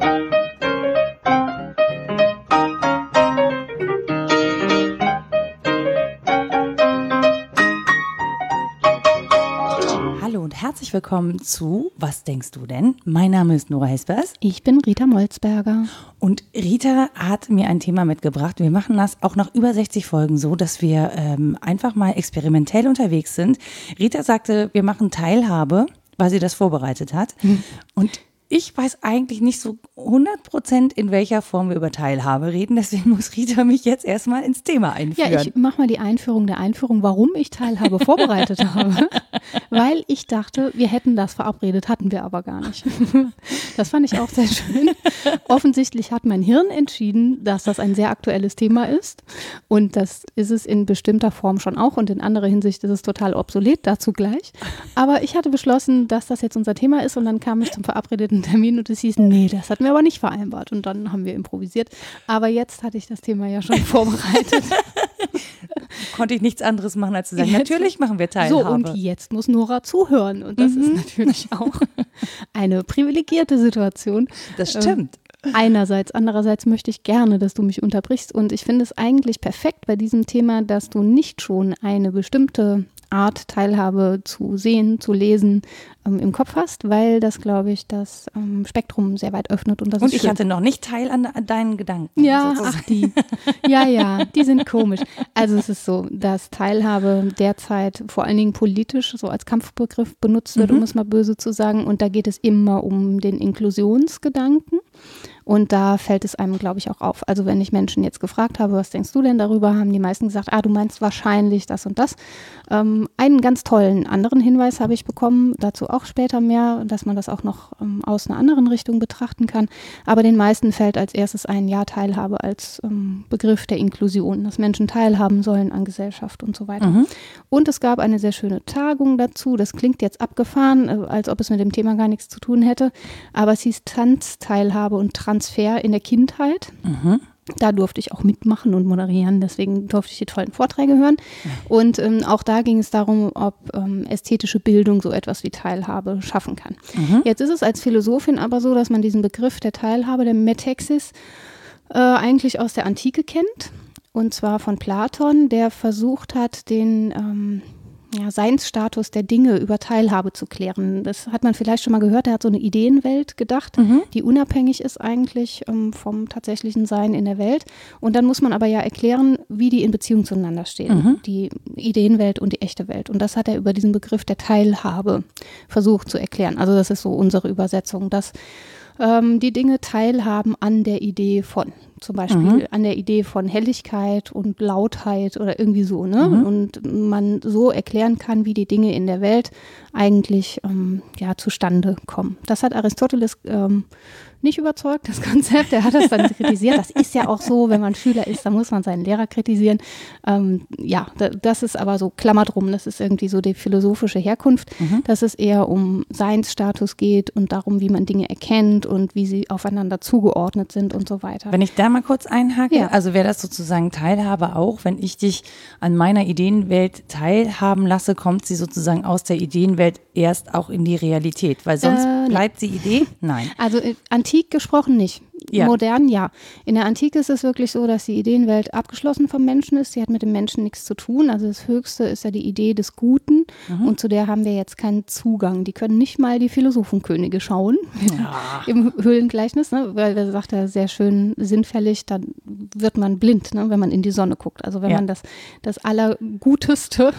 Hallo und herzlich willkommen zu Was denkst du denn? Mein Name ist Nora Hespers. Ich bin Rita Molzberger. Und Rita hat mir ein Thema mitgebracht. Wir machen das auch nach über 60 Folgen so, dass wir ähm, einfach mal experimentell unterwegs sind. Rita sagte, wir machen Teilhabe, weil sie das vorbereitet hat. Mhm. Und ich weiß eigentlich nicht so 100 Prozent, in welcher Form wir über Teilhabe reden. Deswegen muss Rita mich jetzt erstmal ins Thema einführen. Ja, ich mache mal die Einführung der Einführung, warum ich Teilhabe vorbereitet habe. Weil ich dachte, wir hätten das verabredet, hatten wir aber gar nicht. Das fand ich auch sehr schön. Offensichtlich hat mein Hirn entschieden, dass das ein sehr aktuelles Thema ist. Und das ist es in bestimmter Form schon auch. Und in anderer Hinsicht ist es total obsolet, dazu gleich. Aber ich hatte beschlossen, dass das jetzt unser Thema ist. Und dann kam ich zum verabredeten Termin und es hieß, nee, das hatten wir aber nicht vereinbart. Und dann haben wir improvisiert. Aber jetzt hatte ich das Thema ja schon vorbereitet. Konnte ich nichts anderes machen, als zu sagen, Jetzt- natürlich machen wir Teilhabe. So, und jetzt muss Nora zuhören. Und das ist natürlich auch eine privilegierte Situation. das stimmt. Einerseits, andererseits möchte ich gerne, dass du mich unterbrichst. Und ich finde es eigentlich perfekt bei diesem Thema, dass du nicht schon eine bestimmte Art Teilhabe zu sehen, zu lesen ähm, im Kopf hast, weil das, glaube ich, das ähm, Spektrum sehr weit öffnet. Und das Und ist ich schön. hatte noch nicht teil an, an deinen Gedanken. Ja, sozusagen. ach die. Ja, ja, die sind komisch. Also es ist so, dass Teilhabe derzeit vor allen Dingen politisch so als Kampfbegriff benutzt wird, Mhm. um es mal böse zu sagen. Und da geht es immer um den Inklusionsgedanken. Und da fällt es einem, glaube ich, auch auf. Also wenn ich Menschen jetzt gefragt habe, was denkst du denn darüber, haben die meisten gesagt, ah, du meinst wahrscheinlich das und das. Ähm, einen ganz tollen anderen Hinweis habe ich bekommen, dazu auch später mehr, dass man das auch noch ähm, aus einer anderen Richtung betrachten kann. Aber den meisten fällt als erstes ein Ja Teilhabe als ähm, Begriff der Inklusion, dass Menschen teilhaben sollen an Gesellschaft und so weiter. Mhm. Und es gab eine sehr schöne Tagung dazu. Das klingt jetzt abgefahren, äh, als ob es mit dem Thema gar nichts zu tun hätte. Aber es hieß Tanzteilhabe und Transfer in der Kindheit. Mhm. Da durfte ich auch mitmachen und moderieren, deswegen durfte ich die tollen Vorträge hören. Und ähm, auch da ging es darum, ob ähm, ästhetische Bildung so etwas wie Teilhabe schaffen kann. Mhm. Jetzt ist es als Philosophin aber so, dass man diesen Begriff der Teilhabe, der Metexis, äh, eigentlich aus der Antike kennt. Und zwar von Platon, der versucht hat, den ähm, ja, Seinsstatus der Dinge über Teilhabe zu klären. Das hat man vielleicht schon mal gehört. Er hat so eine Ideenwelt gedacht, Mhm. die unabhängig ist eigentlich ähm, vom tatsächlichen Sein in der Welt. Und dann muss man aber ja erklären, wie die in Beziehung zueinander stehen. Mhm. Die Ideenwelt und die echte Welt. Und das hat er über diesen Begriff der Teilhabe versucht zu erklären. Also das ist so unsere Übersetzung, dass ähm, die Dinge teilhaben an der Idee von. Zum Beispiel Mhm. an der Idee von Helligkeit und Lautheit oder irgendwie so, ne? Mhm. Und man so erklären kann, wie die Dinge in der Welt eigentlich ähm, ja, zustande kommen. Das hat Aristoteles ähm, nicht überzeugt, das Konzept. Er hat das dann kritisiert. Das ist ja auch so, wenn man Schüler ist, dann muss man seinen Lehrer kritisieren. Ähm, ja, da, das ist aber so, Klammer drum, das ist irgendwie so die philosophische Herkunft, Mhm. dass es eher um Seinsstatus geht und darum, wie man Dinge erkennt und wie sie aufeinander zugeordnet sind und so weiter. Wenn ich da mal kurz einhake, Ja. also wäre das sozusagen Teilhabe auch, wenn ich dich an meiner Ideenwelt teilhaben lasse, kommt sie sozusagen aus der Ideenwelt erst auch in die Realität, weil sonst Äh, bleibt sie Idee? Nein. Also äh, antik gesprochen nicht. Ja. Modern ja. In der Antike ist es wirklich so, dass die Ideenwelt abgeschlossen vom Menschen ist. Sie hat mit dem Menschen nichts zu tun. Also das Höchste ist ja die Idee des Guten und zu der haben wir jetzt keinen Zugang. Die können nicht mal die Philosophenkönige schauen im Höhlengleichnis, ne? weil da sagt er sehr schön sinnfällig, dann wird man blind, ne? wenn man in die Sonne guckt. Also wenn Ja. man das, das Allerguteste,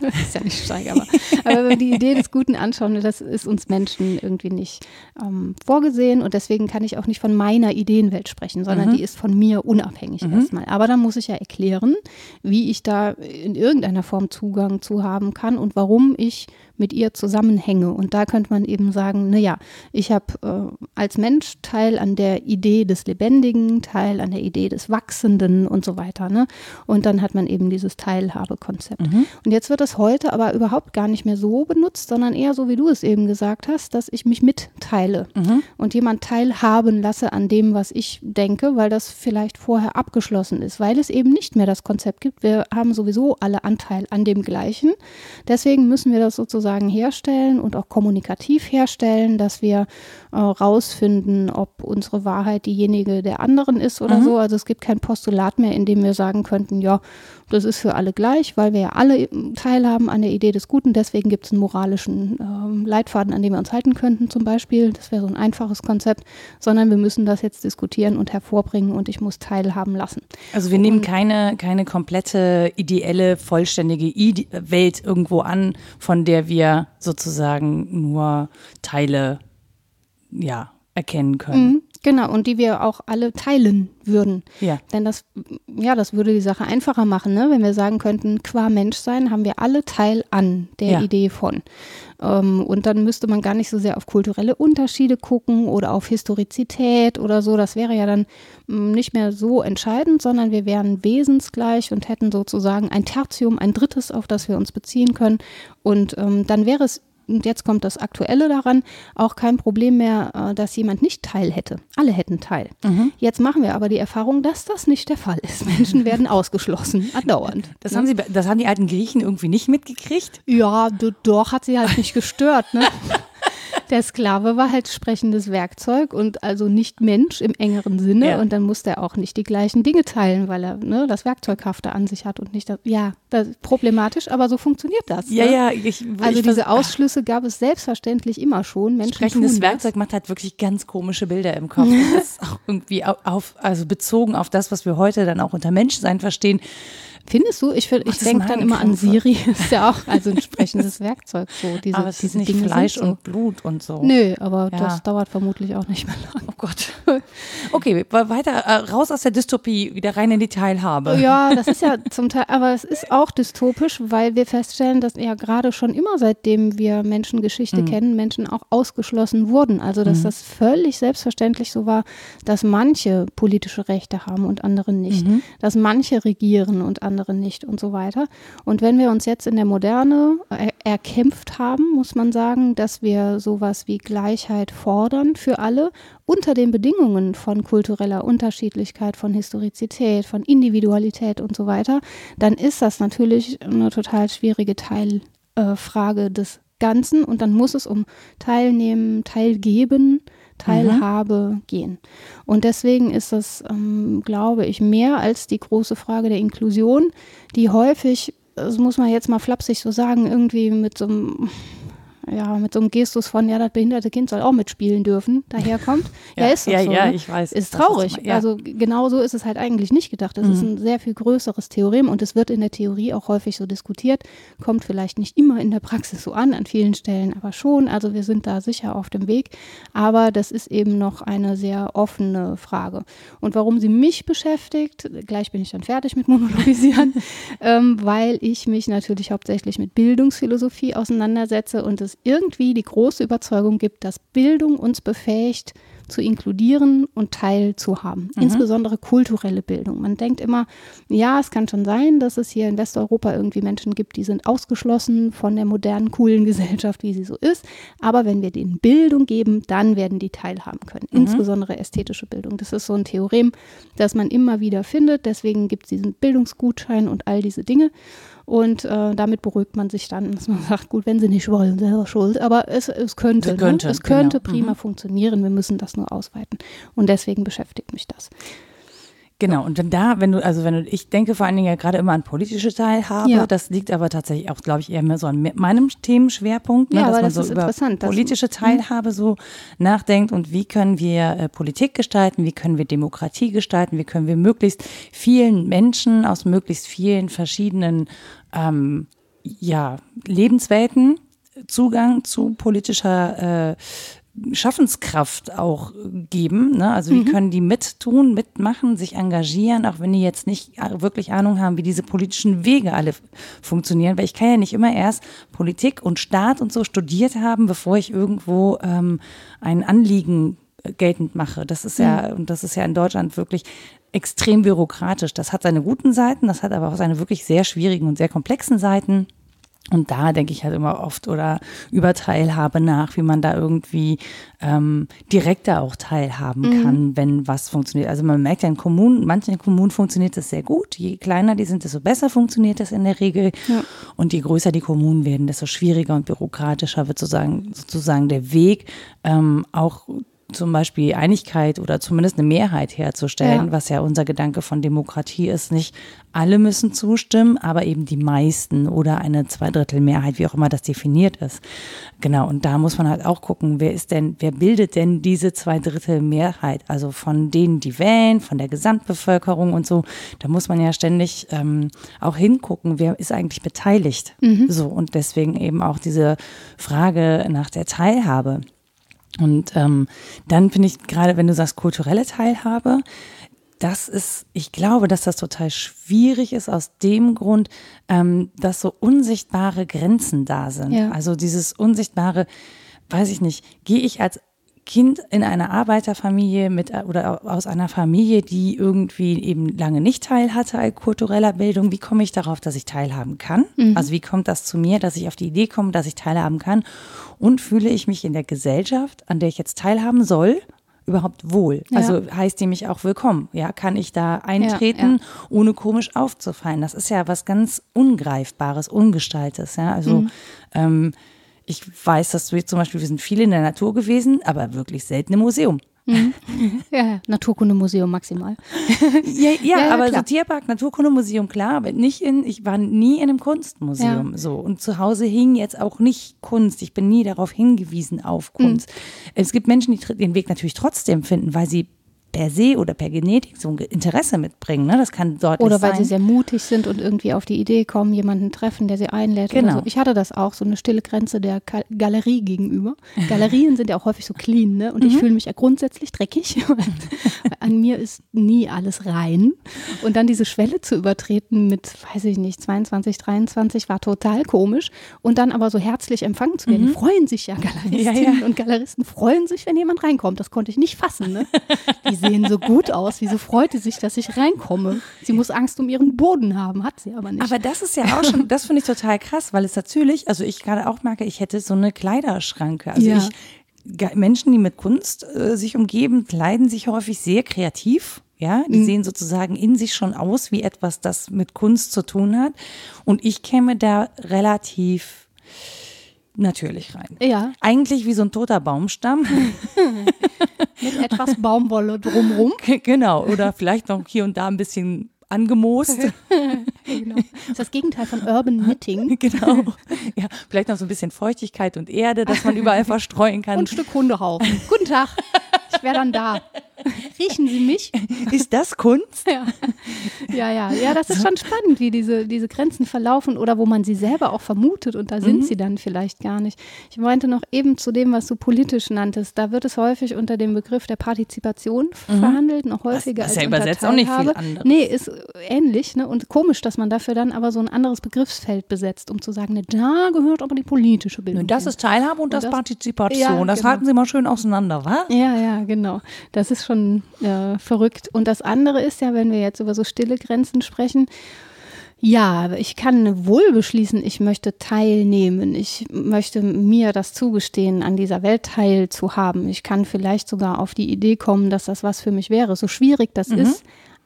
ist ja nicht steig, aber, aber wenn wir die Idee des Guten anschauen, das ist uns Menschen irgendwie nicht ähm, vorgesehen und deswegen kann ich auch nicht von meiner Ideenwelt sprechen, sondern Mhm. die ist von mir unabhängig erstmal. Aber dann muss ich ja erklären, wie ich da in irgendeiner Form Zugang zu haben kann und warum ich mit ihr zusammenhänge. Und da könnte man eben sagen, naja, ich habe äh, als Mensch Teil an der Idee des Lebendigen, Teil an der Idee des Wachsenden und so weiter. Ne? Und dann hat man eben dieses Teilhabekonzept. Und jetzt wird das heute aber überhaupt gar nicht mehr so benutzt, sondern eher so, wie du es eben gesagt hast, dass ich mich mitteile und jemand teilhaben lasse an dem, was ich denke, weil das vielleicht vorher abgeschlossen ist, weil es eben nicht mehr das Konzept gibt. Wir haben sowieso alle Anteil an dem Gleichen. Deswegen müssen wir das sozusagen sozusagen herstellen und auch kommunikativ herstellen, dass wir äh, rausfinden, ob unsere Wahrheit diejenige der anderen ist oder mhm. so. Also es gibt kein Postulat mehr, in dem wir sagen könnten, ja, das ist für alle gleich, weil wir ja alle teilhaben an der Idee des Guten. Deswegen gibt es einen moralischen äh, Leitfaden, an dem wir uns halten könnten zum Beispiel. Das wäre so ein einfaches Konzept, sondern wir müssen das jetzt diskutieren und hervorbringen und ich muss teilhaben lassen. Also wir nehmen keine, keine komplette, ideelle, vollständige Welt irgendwo an, von der wir sozusagen nur Teile ja, erkennen können. Mhm. Genau, und die wir auch alle teilen würden. Ja. Denn das, ja, das würde die Sache einfacher machen, ne? wenn wir sagen könnten, qua Menschsein haben wir alle Teil an der ja. Idee von. Ähm, und dann müsste man gar nicht so sehr auf kulturelle Unterschiede gucken oder auf Historizität oder so. Das wäre ja dann mm, nicht mehr so entscheidend, sondern wir wären wesensgleich und hätten sozusagen ein Tertium, ein drittes, auf das wir uns beziehen können. Und ähm, dann wäre es und jetzt kommt das Aktuelle daran, auch kein Problem mehr, äh, dass jemand nicht Teil hätte. Alle hätten Teil. Mhm. Jetzt machen wir aber die Erfahrung, dass das nicht der Fall ist. Menschen werden ausgeschlossen, andauernd. Das, ne? haben, sie, das haben die alten Griechen irgendwie nicht mitgekriegt? Ja, doch, hat sie halt nicht gestört. Ne? der Sklave war halt sprechendes Werkzeug und also nicht Mensch im engeren Sinne. Ja. Und dann musste er auch nicht die gleichen Dinge teilen, weil er ne, das Werkzeughafte an sich hat und nicht das. Ja, das ist problematisch, aber so funktioniert das. Ja, ne? ja. Ich, also ich diese Ausschlüsse gab es selbstverständlich immer schon. Menschen sprechendes Werkzeug macht halt wirklich ganz komische Bilder im Kopf. das ist auch irgendwie auf, also bezogen auf das, was wir heute dann auch unter Menschsein verstehen Findest du? Ich, ich denke dann immer an Siri, ist ja auch also ein sprechendes Werkzeug. So, diese, aber es diese ist nicht Dinge Fleisch so. und Blut und so. Nö, aber ja. das dauert vermutlich auch nicht mehr lang. Oh Gott. Okay, weiter äh, raus aus der Dystopie, wieder rein in die Teilhabe. Ja, das ist ja zum Teil, aber es ist auch dystopisch, weil wir feststellen, dass ja gerade schon immer seitdem wir Menschengeschichte mhm. kennen, Menschen auch ausgeschlossen wurden. Also dass mhm. das völlig selbstverständlich so war, dass manche politische Rechte haben und andere nicht. Mhm. Dass manche regieren und andere andere nicht und so weiter. Und wenn wir uns jetzt in der Moderne er erkämpft haben, muss man sagen, dass wir sowas wie Gleichheit fordern für alle unter den Bedingungen von kultureller Unterschiedlichkeit, von Historizität, von Individualität und so weiter, dann ist das natürlich eine total schwierige Teilfrage äh, des Ganzen und dann muss es um Teilnehmen, Teilgeben, Teilhabe mhm. gehen. Und deswegen ist das, ähm, glaube ich, mehr als die große Frage der Inklusion, die häufig, das muss man jetzt mal flapsig so sagen, irgendwie mit so einem ja, mit so einem Gestus von, ja, das behinderte Kind soll auch mitspielen dürfen, daherkommt. ja, ja, ist doch ja, so. Ja, ne? ich weiß. Ist traurig. Ist, ja. Also genau so ist es halt eigentlich nicht gedacht. Das mhm. ist ein sehr viel größeres Theorem und es wird in der Theorie auch häufig so diskutiert, kommt vielleicht nicht immer in der Praxis so an, an vielen Stellen aber schon. Also wir sind da sicher auf dem Weg. Aber das ist eben noch eine sehr offene Frage. Und warum sie mich beschäftigt, gleich bin ich dann fertig mit Monologisieren, ähm, weil ich mich natürlich hauptsächlich mit Bildungsphilosophie auseinandersetze und es irgendwie die große Überzeugung gibt, dass Bildung uns befähigt, zu inkludieren und teilzuhaben. Mhm. Insbesondere kulturelle Bildung. Man denkt immer, ja, es kann schon sein, dass es hier in Westeuropa irgendwie Menschen gibt, die sind ausgeschlossen von der modernen, coolen Gesellschaft, wie sie so ist. Aber wenn wir denen Bildung geben, dann werden die teilhaben können. Mhm. Insbesondere ästhetische Bildung. Das ist so ein Theorem, das man immer wieder findet. Deswegen gibt es diesen Bildungsgutschein und all diese Dinge. Und äh, damit beruhigt man sich dann, dass man sagt, gut, wenn sie nicht wollen, selber schuld. Aber es, es könnte, könnte ne? es könnte genau. prima mhm. funktionieren. Wir müssen das nur ausweiten. Und deswegen beschäftigt mich das. Genau, und wenn da, wenn du, also wenn du, ich denke vor allen Dingen ja gerade immer an politische Teilhabe, ja. das liegt aber tatsächlich auch, glaube ich, eher mehr so an meinem Themenschwerpunkt, ne, ja, dass man so über politische Teilhabe so nachdenkt und wie können wir äh, Politik gestalten, wie können wir Demokratie gestalten, wie können wir möglichst vielen Menschen aus möglichst vielen verschiedenen ähm, ja, Lebenswelten Zugang zu politischer äh, Schaffenskraft auch geben. Ne? Also wie mhm. können die mittun, mitmachen, sich engagieren, auch wenn die jetzt nicht wirklich Ahnung haben, wie diese politischen Wege alle funktionieren. Weil ich kann ja nicht immer erst Politik und Staat und so studiert haben, bevor ich irgendwo ähm, ein Anliegen geltend mache. Das ist ja, mhm. und das ist ja in Deutschland wirklich extrem bürokratisch. Das hat seine guten Seiten, das hat aber auch seine wirklich sehr schwierigen und sehr komplexen Seiten. Und da denke ich halt immer oft oder über Teilhabe nach, wie man da irgendwie ähm, direkter auch teilhaben mhm. kann, wenn was funktioniert. Also man merkt ja in Kommunen, manchen Kommunen funktioniert das sehr gut. Je kleiner die sind, desto besser funktioniert das in der Regel. Ja. Und je größer die Kommunen werden, desto schwieriger und bürokratischer wird sozusagen, sozusagen der Weg, ähm, auch zum Beispiel Einigkeit oder zumindest eine Mehrheit herzustellen, ja. was ja unser Gedanke von Demokratie ist. Nicht alle müssen zustimmen, aber eben die meisten oder eine Zweidrittelmehrheit, wie auch immer das definiert ist. Genau, und da muss man halt auch gucken, wer ist denn, wer bildet denn diese Zweidrittelmehrheit? Also von denen, die wählen, von der Gesamtbevölkerung und so. Da muss man ja ständig ähm, auch hingucken, wer ist eigentlich beteiligt. Mhm. So, und deswegen eben auch diese Frage nach der Teilhabe. Und ähm, dann finde ich gerade, wenn du sagst kulturelle Teilhabe, das ist, ich glaube, dass das total schwierig ist aus dem Grund, ähm, dass so unsichtbare Grenzen da sind. Ja. Also dieses unsichtbare, weiß ich nicht, gehe ich als Kind in einer Arbeiterfamilie mit oder aus einer Familie, die irgendwie eben lange nicht teil hatte an kultureller Bildung, wie komme ich darauf, dass ich teilhaben kann? Mhm. Also wie kommt das zu mir, dass ich auf die Idee komme, dass ich teilhaben kann? Und fühle ich mich in der Gesellschaft, an der ich jetzt teilhaben soll, überhaupt wohl? Ja. Also heißt die mich auch willkommen? Ja, kann ich da eintreten, ja, ja. ohne komisch aufzufallen? Das ist ja was ganz Ungreifbares, Ungestaltes. Ja, also mhm. ähm, ich weiß, dass wir zum Beispiel, wir sind viel in der Natur gewesen, aber wirklich selten im Museum. Mhm. Ja, Naturkundemuseum maximal. ja, ja, ja, aber klar. so Tierpark, Naturkundemuseum, klar, aber nicht in, ich war nie in einem Kunstmuseum ja. so. Und zu Hause hing jetzt auch nicht Kunst. Ich bin nie darauf hingewiesen auf Kunst. Mhm. Es gibt Menschen, die den Weg natürlich trotzdem finden, weil sie per se oder per Genetik so ein Interesse mitbringen. Ne? Das kann dort Oder weil sein. sie sehr mutig sind und irgendwie auf die Idee kommen, jemanden treffen, der sie einlädt. Genau. So. Ich hatte das auch, so eine stille Grenze der Galerie gegenüber. Galerien sind ja auch häufig so clean, ne? Und mhm. ich fühle mich ja grundsätzlich dreckig. An mir ist nie alles rein. Und dann diese Schwelle zu übertreten mit, weiß ich nicht, 22, 23 war total komisch. Und dann aber so herzlich empfangen zu werden. Mhm. Die freuen sich ja, Galeristinnen ja, ja. und Galeristen freuen sich, wenn jemand reinkommt. Das konnte ich nicht fassen. Ne? Die sehen so gut aus. Wieso freute sich, dass ich reinkomme? Sie muss Angst um ihren Boden haben, hat sie aber nicht. Aber das ist ja auch schon, das finde ich total krass, weil es natürlich, also ich gerade auch merke, ich hätte so eine Kleiderschranke. Also ja. ich, Menschen, die mit Kunst äh, sich umgeben, kleiden sich häufig sehr kreativ. Ja, die mhm. sehen sozusagen in sich schon aus wie etwas, das mit Kunst zu tun hat. Und ich käme da relativ natürlich rein. Ja. Eigentlich wie so ein toter Baumstamm. Mit etwas Baumwolle drumrum. Genau. Oder vielleicht noch hier und da ein bisschen angemoost. genau. Das ist das Gegenteil von Urban Knitting. Genau. Ja, vielleicht noch so ein bisschen Feuchtigkeit und Erde, dass man überall verstreuen kann. Und ein Stück Hundehaufen. Guten Tag. Ich wäre dann da. Riechen Sie mich? Ist das Kunst? Ja. ja, ja, ja, das ist schon spannend, wie diese, diese Grenzen verlaufen oder wo man sie selber auch vermutet und da sind mhm. sie dann vielleicht gar nicht. Ich meinte noch eben zu dem, was du politisch nanntest, da wird es häufig unter dem Begriff der Partizipation mhm. verhandelt, noch häufiger das, das als ja übersetzt auch nicht viel anderes. Nee, ist ähnlich ne? und komisch, dass man dafür dann aber so ein anderes Begriffsfeld besetzt, um zu sagen, ne, da gehört aber die politische Bildung. Das ist Teilhabe und, und das, das, Partizipation. Ja, das genau. halten Sie mal schön auseinander, wa? Ja, ja, genau. Das ist schon äh, verrückt. Und das andere ist ja, wenn wir jetzt über so stille Grenzen sprechen, ja, ich kann wohl beschließen, ich möchte teilnehmen. Ich möchte mir das zugestehen, an dieser Welt teilzuhaben. Ich kann vielleicht sogar auf die Idee kommen, dass das was für mich wäre. So schwierig das mhm. ist,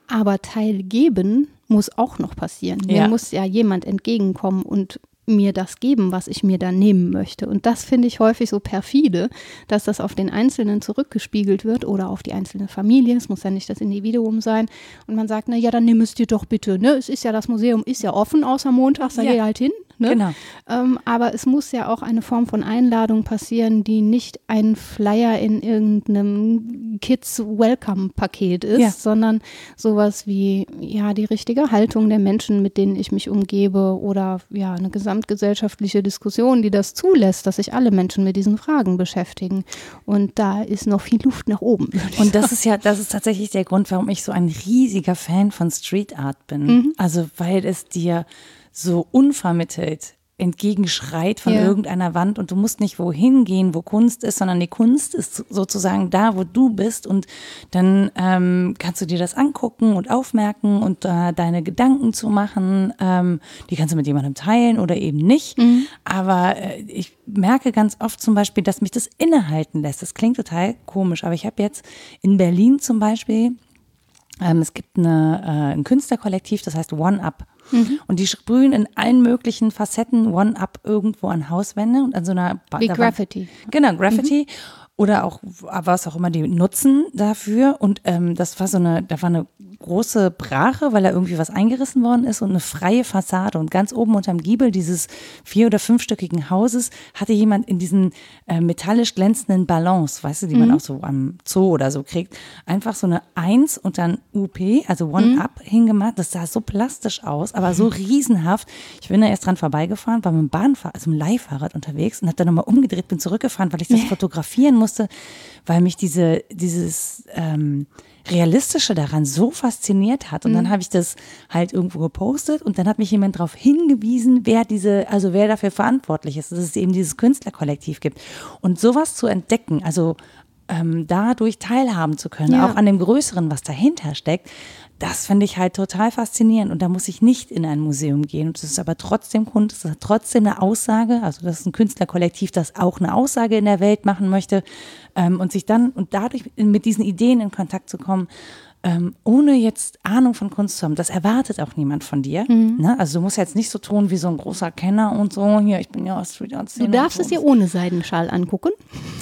aber teilgeben muss auch noch passieren. Ja. Mir muss ja jemand entgegenkommen und mir das geben, was ich mir da nehmen möchte. Und das finde ich häufig so perfide, dass das auf den Einzelnen zurückgespiegelt wird oder auf die einzelne Familie. Es muss ja nicht das Individuum sein. Und man sagt, na ja, dann nimm es dir doch bitte. Ne? Es ist ja, das Museum ist ja offen, außer montags, da ja. geh halt hin. Ne? Genau. Ähm, aber es muss ja auch eine Form von Einladung passieren, die nicht ein Flyer in irgendeinem Kids-Welcome-Paket ist, ja. sondern sowas wie ja die richtige Haltung der Menschen, mit denen ich mich umgebe oder ja eine gesamtgesellschaftliche Diskussion, die das zulässt, dass sich alle Menschen mit diesen Fragen beschäftigen. Und da ist noch viel Luft nach oben. Und das ist ja, das ist tatsächlich der Grund, warum ich so ein riesiger Fan von Street Art bin. Mhm. Also weil es dir so unvermittelt entgegenschreit von Ja. irgendeiner Wand und du musst nicht wohin gehen, wo Kunst ist, sondern die Kunst ist sozusagen da, wo du bist und dann ähm, kannst du dir das angucken und aufmerken und äh, deine Gedanken zu machen. Ähm, die kannst du mit jemandem teilen oder eben nicht. Aber äh, ich merke ganz oft zum Beispiel, dass mich das innehalten lässt. Das klingt total komisch, aber ich habe jetzt in Berlin zum Beispiel ähm, es gibt eine, äh, ein Künstlerkollektiv, das heißt One Up. Und die sprühen in allen möglichen Facetten One Up irgendwo an Hauswände und an so einer Wie da war- Graffiti. Genau, Graffiti. Oder auch was auch immer die nutzen dafür. Und ähm, das war so eine, da war eine große Brache, weil da irgendwie was eingerissen worden ist und eine freie Fassade. Und ganz oben unterm Giebel dieses vier- oder fünfstöckigen Hauses hatte jemand in diesen äh, metallisch glänzenden Ballons, weißt du, die man auch so am Zoo oder so kriegt, einfach so eine Eins und dann UP, also One Up hingemacht. Das sah so plastisch aus, aber so riesenhaft. Ich bin da erst dran vorbeigefahren, war mit dem Bahnfahrrad, also mit dem Leihfahrrad unterwegs und habe dann nochmal umgedreht, bin zurückgefahren, weil ich das fotografieren musste, weil mich diese, dieses ähm, Realistische daran so fasziniert hat. Und dann habe ich das halt irgendwo gepostet und dann hat mich jemand darauf hingewiesen, wer diese, also wer dafür verantwortlich ist, dass es eben dieses Künstlerkollektiv gibt. Und sowas zu entdecken, also ähm, dadurch teilhaben zu können, Ja. auch an dem Größeren, was dahinter steckt, das finde ich halt total faszinierend. Und da muss ich nicht in ein Museum gehen. Und es ist aber trotzdem Kunst, es hat trotzdem eine Aussage. Also das ist ein Künstlerkollektiv, das auch eine Aussage in der Welt machen möchte. Ähm, und sich dann und dadurch mit diesen Ideen in Kontakt zu kommen, ähm, ohne jetzt Ahnung von Kunst zu haben. Das erwartet auch niemand von dir. Mhm. Ne? Also du musst jetzt nicht so tun wie so ein großer Kenner und so. Hier, ich bin ja aus Street Art Du darfst es dir ohne Seidenschal angucken.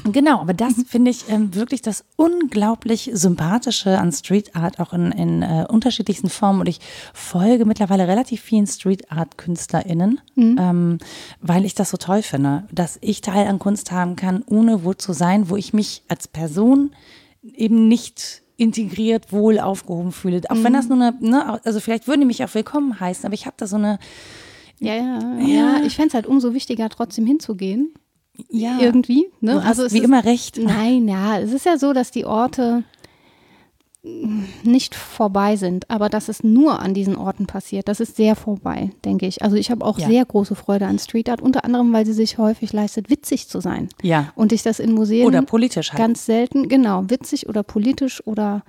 Genau, aber das finde ich ähm, wirklich das unglaublich sympathische an Street Art, auch in, in äh, unterschiedlichsten Formen. Und ich folge mittlerweile relativ vielen Street Art KünstlerInnen, ähm, weil ich das so toll finde, dass ich Teil an Kunst haben kann, ohne wo zu sein, wo ich mich als Person eben nicht integriert, wohl aufgehoben fühle. Auch wenn das nur eine, ne, also vielleicht würden die mich auch willkommen heißen, aber ich habe da so eine, Ja, ja, ja. Ich fände es halt umso wichtiger, trotzdem hinzugehen. ja, Irgendwie. Ne? du hast es wie immer recht. Nein, ja, es ist ja so, dass die Orte nicht vorbei sind, aber dass es nur an diesen Orten passiert, das ist sehr vorbei, denke ich. Also ich habe auch Ja. sehr große Freude an Street Art, unter anderem, weil sie sich häufig leistet, witzig zu sein. Ja. Und ich das in Museen Oder politisch halt. ganz selten, genau, witzig oder politisch oder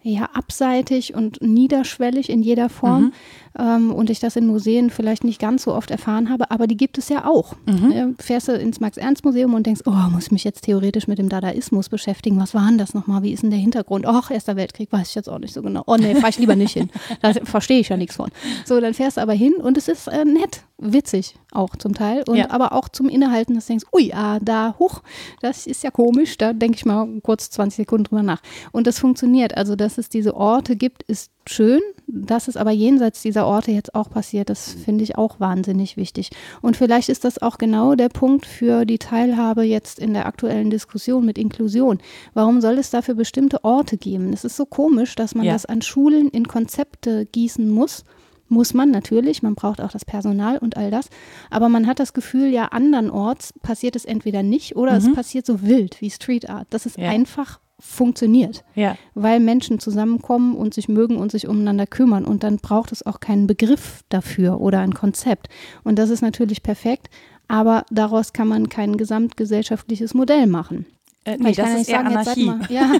ja, abseitig und niederschwellig in jeder Form. Mhm. Ähm, und ich das in Museen vielleicht nicht ganz so oft erfahren habe, aber die gibt es ja auch. Mhm. Äh, fährst du ins Max-Ernst-Museum und denkst, oh, muss ich mich jetzt theoretisch mit dem Dadaismus beschäftigen? Was war denn das nochmal? Wie ist denn der Hintergrund? Ach, Erster Weltkrieg, weiß ich jetzt auch nicht so genau. Oh nee, fahr ich lieber nicht hin. Da verstehe ich ja nichts von. So, dann fährst du aber hin und es ist äh, nett, witzig auch zum Teil. Und Ja. aber auch zum Innehalten, dass du denkst, ui, ah, da, huch, das ist ja komisch. Da denke ich mal kurz 20 Sekunden drüber nach. Und das funktioniert. Also, dass es diese Orte gibt, ist schön. Dass es aber jenseits dieser Orte jetzt auch passiert, das finde ich auch wahnsinnig wichtig. Und vielleicht ist das auch genau der Punkt für die Teilhabe jetzt in der aktuellen Diskussion mit Inklusion. Warum soll es dafür bestimmte Orte geben? Es ist so komisch, dass man Ja. das an Schulen in Konzepte gießen muss. Muss man natürlich, man braucht auch das Personal und all das. Aber man hat das Gefühl, ja, andernorts passiert es entweder nicht oder es passiert so wild wie Street Art, dass es Ja. einfach funktioniert Ja. weil Menschen zusammenkommen und sich mögen und sich umeinander kümmern. Und dann braucht es auch keinen Begriff dafür oder ein Konzept. Und das ist natürlich perfekt, aber daraus kann man kein gesamtgesellschaftliches Modell machen. Äh, nee, das ja ist eher sagen, Anarchie. mal- Ja,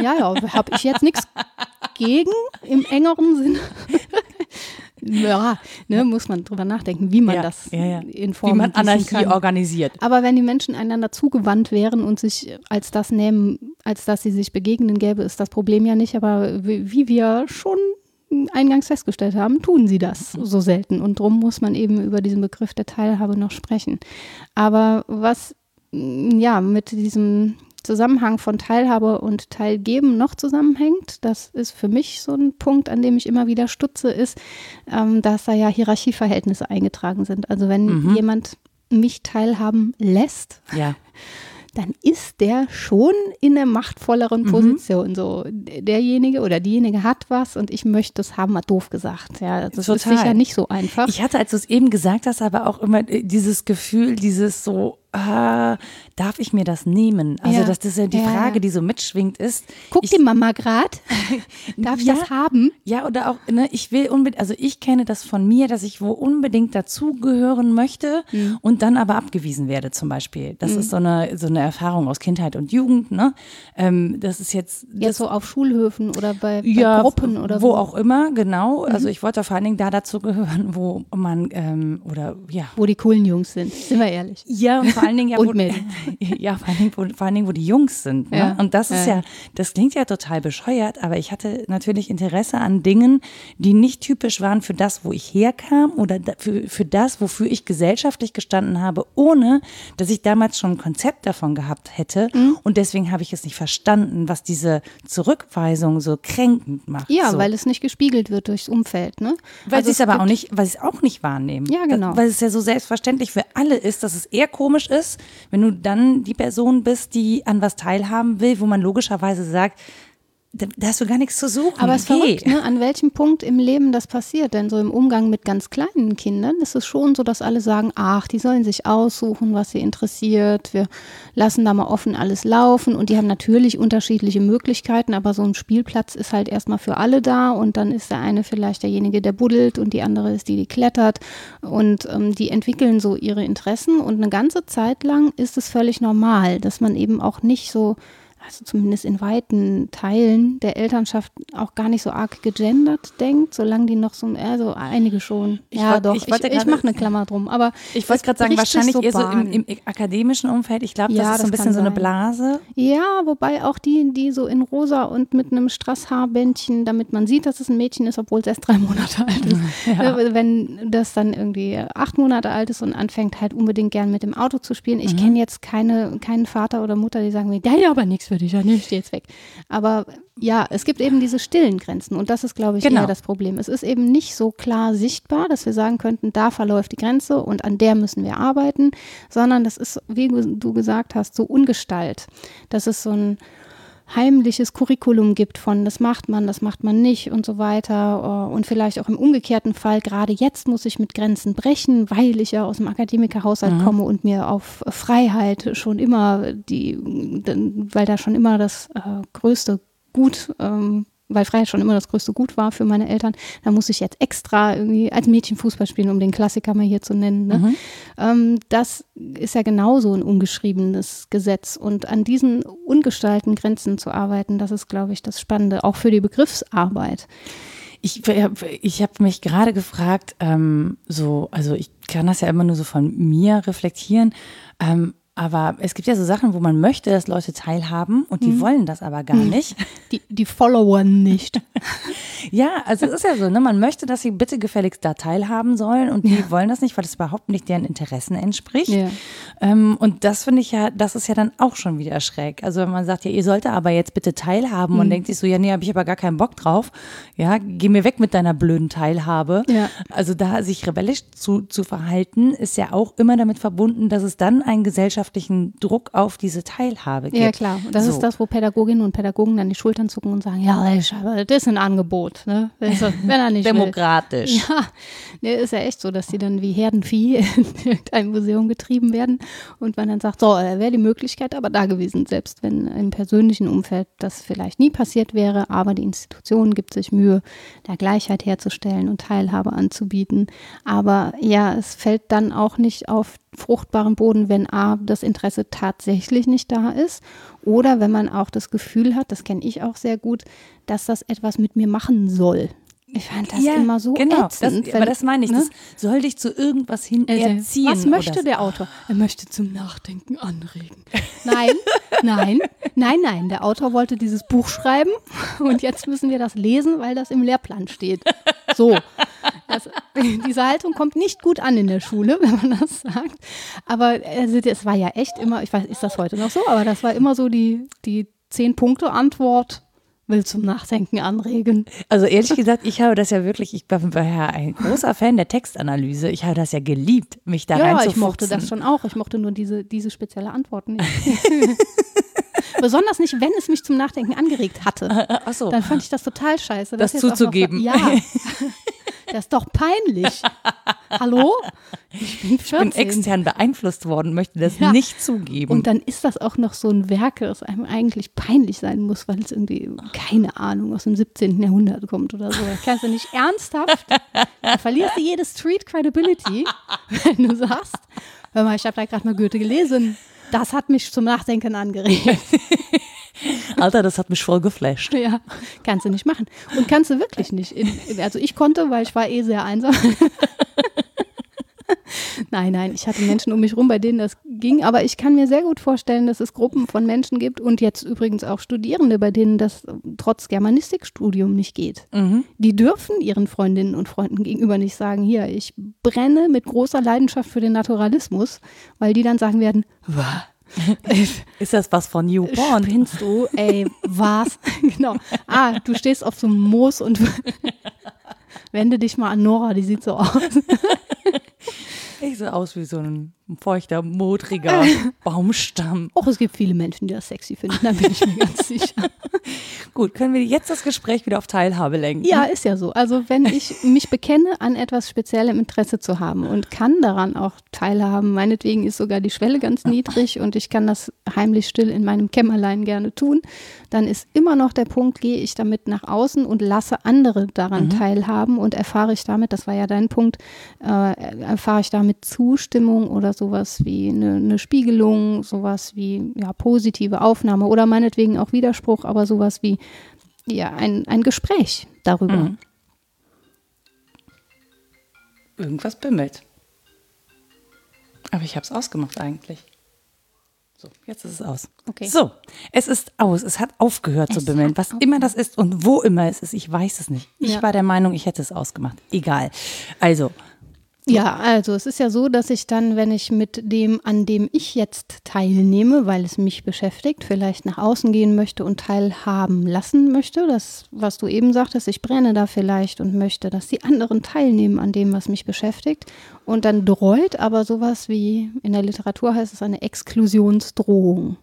ja, ja habe ich jetzt nichts gegen im engeren Sinne. Ja, ne, muss man drüber nachdenken, wie man Ja, das ja, ja. in Wie Form man gießen Anarchie kann. organisiert. Aber wenn die Menschen einander zugewandt wären und sich als das nehmen, als dass sie sich begegnen, gäbe es das Problem ja nicht. Aber wie wie wir schon eingangs festgestellt haben, tun sie das so selten. Und darum muss man eben über diesen Begriff der Teilhabe noch sprechen. Aber was ja mit diesem Zusammenhang von Teilhabe und Teilgeben noch zusammenhängt, das ist für mich so ein Punkt, an dem ich immer wieder stutze, ist, ähm, dass da ja Hierarchieverhältnisse eingetragen sind. Also wenn jemand mich teilhaben lässt, Ja. dann ist der schon in einer machtvolleren Position. So derjenige oder diejenige hat was und ich möchte es haben, mal doof gesagt. Ja, das ist Total. sicher nicht so einfach. Ich hatte, als du es eben gesagt hast, aber auch immer äh, dieses Gefühl, dieses so, äh, darf ich mir das nehmen? Also Ja. das, das ist ja die Ja, Frage, ja. die so mitschwingt ist. Guckt ich, die Mama gerade? Darf ich Ja. das haben? Ja, oder auch, ne, ich will unbedingt, also ich kenne das von mir, dass ich wo unbedingt dazugehören möchte Mhm. und dann aber abgewiesen werde, zum Beispiel. Das ist so eine, so eine Erfahrung aus Kindheit und Jugend, ne? Ähm, das ist jetzt. Jetzt so auf Schulhöfen oder bei, bei ja, Gruppen oder wo so. Mhm. auch immer, genau. Also ich wollte vor allen Dingen da dazu gehören, wo man, ähm, oder ja, Wo die coolen Jungs sind, sind wir ehrlich. ja, und vor allen Dingen ja, Und wo, ja, vor allen, Dingen, wo, vor allen Dingen, wo die Jungs sind. Ne? Ja. Und das ist Ja, ja, das klingt ja total bescheuert, aber ich hatte natürlich Interesse an Dingen, die nicht typisch waren für das, wo ich herkam oder für, für das, wofür ich gesellschaftlich gestanden habe, ohne dass ich damals schon ein Konzept davon gehabt hätte. Mhm. Und deswegen habe ich es nicht verstanden, was diese Zurückweisung so kränkend macht. Ja, so. weil es nicht gespiegelt wird durchs Umfeld, ne? Weil Also sie es aber auch nicht, weil sie es auch nicht wahrnehmen. Ja, genau. Weil es ja so selbstverständlich für alle ist, dass es eher komisch ist, wenn du dann die Person bist, die an was teilhaben will, wo man logischerweise sagt, da, da hast du gar nichts zu suchen. Aber es ist verrückt, ne? an welchem Punkt im Leben das passiert. Denn so im Umgang mit ganz kleinen Kindern ist es schon so, dass alle sagen, ach, die sollen sich aussuchen, was sie interessiert. Wir lassen da mal offen alles laufen. Und die haben natürlich unterschiedliche Möglichkeiten, aber so ein Spielplatz ist halt erstmal für alle da. Und dann ist der eine vielleicht derjenige, der buddelt und die andere ist die, die klettert. Und ähm, die entwickeln so ihre Interessen. Und eine ganze Zeit lang ist es völlig normal, dass man eben auch nicht so also zumindest in weiten Teilen der Elternschaft auch gar nicht so arg gegendert denkt, solange die noch so, also einige schon. Ich ja, wollt- doch, ich ich, ich, mache eine Klammer drum, aber Ich wollte gerade sagen, wahrscheinlich so eher so im, im akademischen Umfeld. Ich glaube, Ja, das ist so ein das bisschen so eine. Blase. Ja, wobei auch die, die so in rosa und mit einem Strasshaarbändchen, damit man sieht, dass es ein Mädchen ist, obwohl es erst drei Monate alt ist. Äh, Wenn das dann irgendwie acht Monate alt ist und anfängt halt unbedingt gern mit dem Auto zu spielen. Mhm. Ich kenne jetzt keine, keinen Vater oder Mutter, die sagen mir, ja, ja, aber nichts für dich, ja, nee, steh jetzt weg. Aber ja, es gibt eben diese stillen Grenzen und das ist, glaube ich, Genau. eher das Problem. Es ist eben nicht so klar sichtbar, dass wir sagen könnten, da verläuft die Grenze und an der müssen wir arbeiten, sondern das ist, wie du gesagt hast, so ungestalt. Das ist so ein heimliches Curriculum gibt von das macht man, das macht man nicht und so weiter. äh, Und vielleicht auch im umgekehrten Fall, gerade jetzt muss ich mit Grenzen brechen, weil ich ja aus dem Akademikerhaushalt komme und mir auf Freiheit schon immer die, weil da schon immer das äh, größte Gut ähm, weil Freiheit schon immer das größte Gut war für meine Eltern, da muss ich jetzt extra irgendwie als Mädchen Fußball spielen, um den Klassiker mal hier zu nennen. Ne? Ähm, das ist ja genauso ein ungeschriebenes Gesetz. Und an diesen ungestalten Grenzen zu arbeiten, das ist, glaube ich, das Spannende, auch für die Begriffsarbeit. Ich, ich habe mich gerade gefragt, ähm, so, also ich kann das ja immer nur so von mir reflektieren, ähm, aber es gibt ja so Sachen, wo man möchte, dass Leute teilhaben und die wollen das aber gar nicht. Die, die Follower nicht. Ja, also es ist ja so, ne? Man möchte, dass sie bitte gefälligst da teilhaben sollen und die wollen das nicht, weil das überhaupt nicht deren Interessen entspricht. Ja. Ähm, und das finde ich ja, das ist ja dann auch schon wieder schräg. Also wenn man sagt, ja, ihr sollt aber jetzt bitte teilhaben Mhm. und denkt sich so, ja, nee, habe ich aber gar keinen Bock drauf. Ja, geh mir weg mit deiner blöden Teilhabe. Ja. Also da sich rebellisch zu, zu verhalten, ist ja auch immer damit verbunden, dass es dann einen gesellschaftlichen Druck auf diese Teilhabe gibt. Ja, klar. Und das so. ist das, wo Pädagoginnen und Pädagogen dann die Schultern zucken und sagen, ja, das ist ein Angebot. Ne? Wenn, wenn er nicht will. Demokratisch. Ja, ne, ist ja echt so, dass die dann wie Herdenvieh in irgendein Museum getrieben werden und man dann sagt, so, äh, wäre die Möglichkeit aber da gewesen, selbst wenn im persönlichen Umfeld das vielleicht nie passiert wäre, aber die Institution gibt sich Mühe, da Gleichheit herzustellen und Teilhabe anzubieten. Aber ja, es fällt dann auch nicht auf fruchtbaren Boden, wenn A, das Interesse tatsächlich nicht da ist oder wenn man auch das Gefühl hat, das kenne ich auch sehr gut, dass das etwas mit mir machen soll. Ich fand das immer so genau. ätzend. das, aber das meine ich. ne? Das soll dich zu irgendwas hin Also, erziehen. Was möchte der Autor? Er möchte zum Nachdenken anregen. Nein, nein, nein, nein. Der Autor wollte dieses Buch schreiben und jetzt müssen wir das lesen, weil das im Lehrplan steht. So. Das, diese Haltung kommt nicht gut an in der Schule, wenn man das sagt. Aber also, das war ja echt immer, ich weiß, ist das heute noch so, aber das war immer so die, die Zehn-Punkte-Antwort, will zum Nachdenken anregen. Also ehrlich gesagt, ich habe das ja wirklich, ich war ja ein großer Fan der Textanalyse. Ich habe das ja geliebt, mich da Ja, rein ich mochte das schon auch. Ich mochte nur diese, diese spezielle Antwort nicht. Besonders nicht, wenn es mich zum Nachdenken angeregt hatte. Ach so. Dann fand ich das total scheiße. Das jetzt auch noch zuzugeben. Ja. Das ist doch peinlich. Hallo? Ich bin 14. Ich bin extern beeinflusst worden, möchte das Ja. nicht zugeben. Und dann ist das auch noch so ein Werk, das einem eigentlich peinlich sein muss, weil es irgendwie, keine Ahnung, aus dem 17. Jahrhundert kommt oder so. Das kannst du nicht ernsthaft. Da verlierst du jede Street Credibility, wenn du sagst, hör mal, ich habe da gerade mal Goethe gelesen. Das hat mich zum Nachdenken angeregt. Alter, das hat mich voll geflasht. Ja, kannst du nicht machen. Und kannst du wirklich nicht. Also ich konnte, weil ich war eh sehr einsam. Nein, nein, ich hatte Menschen um mich rum, bei denen das ging. Aber ich kann mir sehr gut vorstellen, dass es Gruppen von Menschen gibt und jetzt übrigens auch Studierende, bei denen das trotz Germanistikstudium nicht geht. Die dürfen ihren Freundinnen und Freunden gegenüber nicht sagen, hier, ich brenne mit großer Leidenschaft für den Naturalismus, weil die dann sagen werden, "Wah, Ist das was von New Porn? Spinnst du? Ey, was? genau. Ah, du stehst auf so einem Moos und wende dich mal an Nora, die sieht so aus. Ich sehe aus wie so ein feuchter, modriger Baumstamm. Och, es gibt viele Menschen, die das sexy finden, da bin ich mir ganz sicher. Gut, können wir jetzt das Gespräch wieder auf Teilhabe lenken? Ja, ist ja so. Also wenn ich mich bekenne, an etwas speziellem Interesse zu haben und kann daran auch teilhaben, meinetwegen ist sogar die Schwelle ganz niedrig und ich kann das heimlich still in meinem Kämmerlein gerne tun, dann ist immer noch der Punkt, gehe ich damit nach außen und lasse andere daran teilhaben und erfahre ich damit, das war ja dein Punkt, äh, erfahre ich damit Zustimmung oder sowas wie eine, eine Spiegelung, sowas wie ja, positive Aufnahme oder meinetwegen auch Widerspruch, aber sowas wie ja, ein, ein Gespräch darüber. Mhm. Irgendwas bimmelt. Aber ich habe es ausgemacht eigentlich. So, jetzt ist es aus. Okay. So, es ist aus. Es hat aufgehört zu Es bimmeln. hat Was immer das ist und wo immer es ist, ich weiß es nicht. Ich Ja. war der Meinung, ich hätte es ausgemacht. Egal. Also, Ja, also es ist ja so, dass ich dann, wenn ich mit dem, an dem ich jetzt teilnehme, weil es mich beschäftigt, vielleicht nach außen gehen möchte und teilhaben lassen möchte, das, was du eben sagtest, ich brenne da vielleicht und möchte, dass die anderen teilnehmen an dem, was mich beschäftigt. Und dann dreut aber sowas wie, in der Literatur heißt es eine Exklusionsdrohung.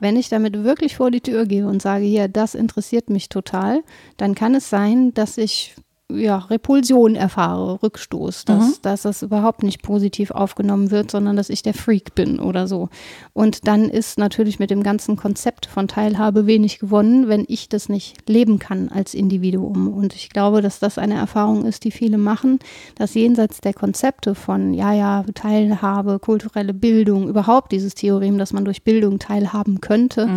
Wenn ich damit wirklich vor die Tür gehe und sage, hier, das interessiert mich total, dann kann es sein, dass ich ja, Repulsion erfahre, Rückstoß, dass, dass das überhaupt nicht positiv aufgenommen wird, sondern dass ich der Freak bin oder so. Und dann ist natürlich mit dem ganzen Konzept von Teilhabe wenig gewonnen, wenn ich das nicht leben kann als Individuum. Und ich glaube, dass das eine Erfahrung ist, die viele machen, dass jenseits der Konzepte von, ja, ja, Teilhabe, kulturelle Bildung, überhaupt dieses Theorem, dass man durch Bildung teilhaben könnte,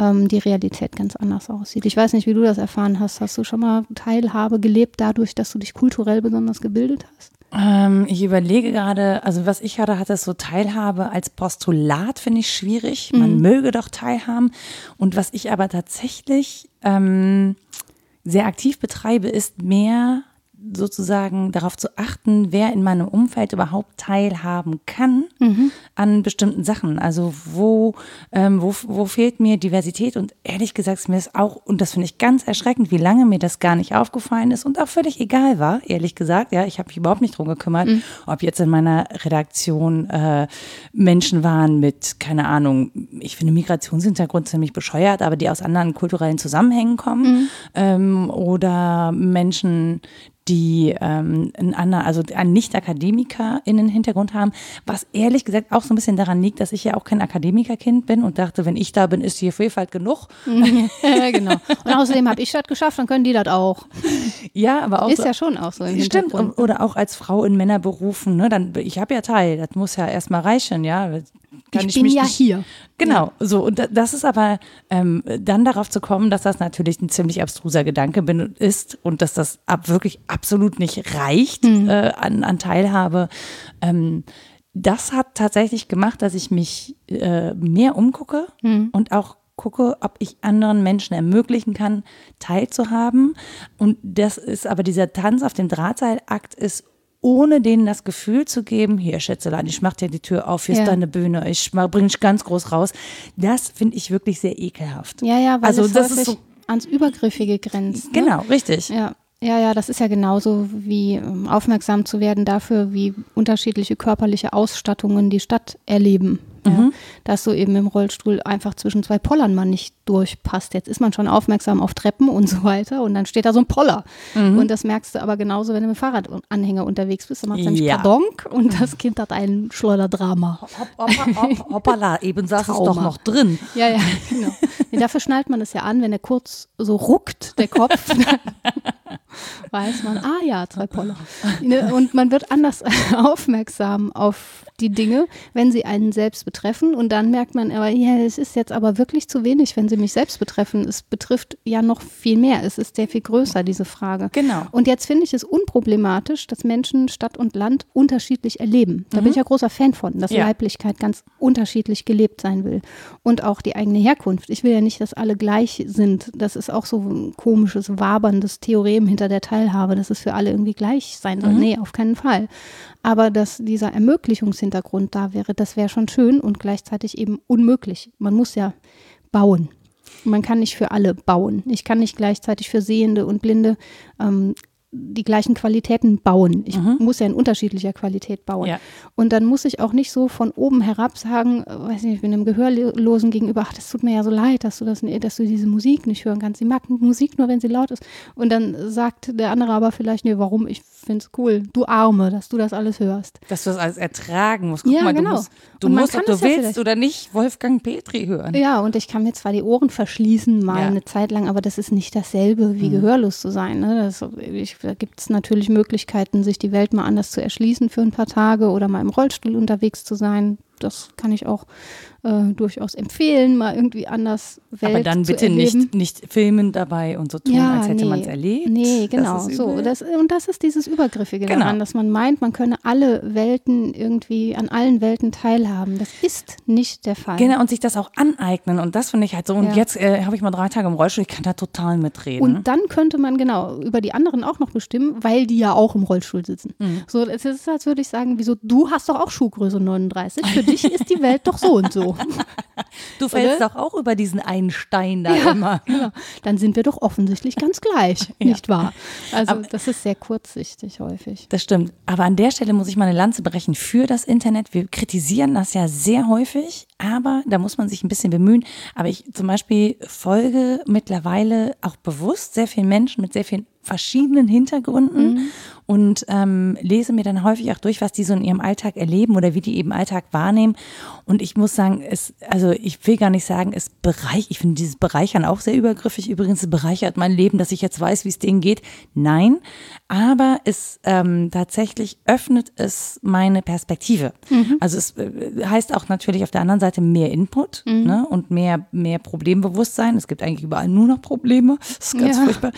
ähm, die Realität ganz anders aussieht. Ich weiß nicht, wie du das erfahren hast. Hast du schon mal Teilhabe gelebt dadurch, dass du dich kulturell besonders gebildet hast? Ähm, ich überlege gerade, also was ich hatte, hatte so Teilhabe als Postulat, finde ich schwierig. Man möge doch teilhaben. Und was ich aber tatsächlich ähm, sehr aktiv betreibe, ist mehr sozusagen darauf zu achten, wer in meinem Umfeld überhaupt teilhaben kann an bestimmten Sachen. Also wo, ähm, wo, wo fehlt mir Diversität? Und ehrlich gesagt ist mir das auch, und das finde ich ganz erschreckend, wie lange mir das gar nicht aufgefallen ist und auch völlig egal war, ehrlich gesagt. Ja, ich habe mich überhaupt nicht drum gekümmert, ob jetzt in meiner Redaktion äh, Menschen waren mit, keine Ahnung, ich finde Migrationshintergrund ziemlich bescheuert, aber die aus anderen kulturellen Zusammenhängen kommen ähm, oder Menschen, die ähm, einen anderen, also einen Nicht-AkademikerInnen-Hintergrund haben, was ehrlich gesagt auch so ein bisschen daran liegt, dass ich ja auch kein Akademikerkind bin und dachte, wenn ich da bin, ist hier Vielfalt genug. Ja, genau. Und außerdem habe ich das geschafft, dann können die das auch. Ja, aber auch Ist so, ja schon auch so im Stimmt, oder auch als Frau in Männerberufen, ne, dann, ich habe ja Teil, das muss ja erstmal reichen, ja. Kann Ich bin mich ja nicht- hier. Genau, so und da- das ist aber ähm, dann darauf zu kommen, dass das natürlich ein ziemlich abstruser Gedanke bin, ist und dass das ab, wirklich absolut nicht reicht äh, an, an Teilhabe. Ähm, das hat tatsächlich gemacht, dass ich mich äh, mehr umgucke und auch gucke, ob ich anderen Menschen ermöglichen kann, teilzuhaben. Und das ist aber dieser Tanz auf dem Drahtseilakt ist ohne denen das Gefühl zu geben, hier Schätzelein, ich mach dir die Tür auf, hier Ja. ist deine Bühne, ich mach- bring dich ganz groß raus. Das finde ich wirklich sehr ekelhaft. Ja, ja, weil Also es das ist so, ans Übergriffige grenzt. Ne? genau, richtig. Ja. Ja, ja, das ist ja genauso wie ähm, aufmerksam zu werden dafür, wie unterschiedliche körperliche Ausstattungen die Stadt erleben. Ja, dass du eben im Rollstuhl einfach zwischen zwei Pollern mal nicht durchpasst. Jetzt ist man schon aufmerksam auf Treppen und so weiter und dann steht da so ein Poller. Und das merkst du aber genauso, wenn du mit dem Fahrradanhänger unterwegs bist. Dann macht es nämlich Ja. Kadonk und das Kind hat ein Schleuderdrama. Hopp, hopp, hopp, hoppala, eben saß es doch noch drin. Ja, ja, genau. Nee, dafür schnallt man es ja an, wenn er kurz so ruckt, der Kopf, weiß man, ah ja, zwei Poller. Ne, Und man wird anders aufmerksam auf die Dinge, wenn sie einen selbst betreffen. Und dann merkt man, aber ja, es ist jetzt aber wirklich zu wenig, wenn sie mich selbst betreffen. Es betrifft ja noch viel mehr. Es ist sehr viel größer, diese Frage. Genau. Und jetzt finde ich es unproblematisch, dass Menschen Stadt und Land unterschiedlich erleben. Da bin ich ja großer Fan von, dass Ja. Leiblichkeit ganz unterschiedlich gelebt sein will. Und auch die eigene Herkunft. Ich will ja nicht, dass alle gleich sind. Das ist auch so ein komisches, waberndes Theorem hinter der Teilhabe, dass es für alle irgendwie gleich sein soll. Nee, auf keinen Fall. Aber dass dieser Ermöglichungshintergrund da wäre, das wäre schon schön und gleichzeitig eben unmöglich. Man muss ja bauen. Man kann nicht für alle bauen. Ich kann nicht gleichzeitig für Sehende und Blinde ähm, die gleichen Qualitäten bauen. Ich muss ja in unterschiedlicher Qualität bauen. Ja. Und dann muss ich auch nicht so von oben herab sagen, äh, weiß nicht, ich bin einem Gehörlosen gegenüber, ach, das tut mir ja so leid, dass du das, dass du diese Musik nicht hören kannst. Sie mag Musik nur, wenn sie laut ist. Und dann sagt der andere aber vielleicht, nee, warum? Ich finde es cool. Du Arme, dass du das alles hörst. Dass du das alles ertragen musst. Guck Ja, mal, genau. du musst, du ob du ja willst vielleicht- oder nicht, Wolfgang Petri hören. Ja, und ich kann mir zwar die Ohren verschließen, mal Ja. eine Zeit lang, aber das ist nicht dasselbe wie gehörlos zu sein. Ne? Das, ich, da gibt es natürlich Möglichkeiten, sich die Welt mal anders zu erschließen für ein paar Tage oder mal im Rollstuhl unterwegs zu sein. Das kann ich auch äh, durchaus empfehlen, mal irgendwie anders Welt Aber dann bitte nicht, nicht filmen dabei und so tun, als hätte man es erlebt. Nee, genau. Das so, das, und das ist dieses Übergriffige Genau. daran, dass man meint, man könne alle Welten irgendwie an allen Welten teilhaben. Das ist nicht der Fall. Genau, und sich das auch aneignen. Und das finde ich halt so. Und Ja. jetzt äh, habe ich mal drei Tage im Rollstuhl, ich kann da total mitreden. Und dann könnte man genau über die anderen auch noch bestimmen, weil die ja auch im Rollstuhl sitzen. Mhm. So, es ist, als würde ich sagen, wieso, du hast doch auch Schuhgröße 39, für dich ist die Welt doch so und so. du fällst oder? doch auch über diesen einen Stein da immer. Genau. Dann sind wir doch offensichtlich ganz gleich, nicht wahr? Also das ist sehr kurzsichtig häufig. Das stimmt. Aber an der Stelle muss ich mal eine Lanze brechen für das Internet. Wir kritisieren das ja sehr häufig, aber da muss man sich ein bisschen bemühen. Aber ich zum Beispiel folge mittlerweile auch bewusst sehr vielen Menschen mit sehr vielen verschiedenen Hintergründen und ähm, lese mir dann häufig auch durch, was die so in ihrem Alltag erleben oder wie die eben Alltag wahrnehmen. Und ich muss sagen, es, also ich will gar nicht sagen, es bereichert, ich finde dieses Bereichern auch sehr übergriffig. Übrigens, es bereichert mein Leben, dass ich jetzt weiß, wie es denen geht. Nein, aber es ähm, tatsächlich öffnet es meine Perspektive. Also es äh, heißt auch natürlich auf der anderen Seite mehr Input ne, und mehr, mehr Problembewusstsein. Es gibt eigentlich überall nur noch Probleme. Das ist ganz Ja. furchtbar.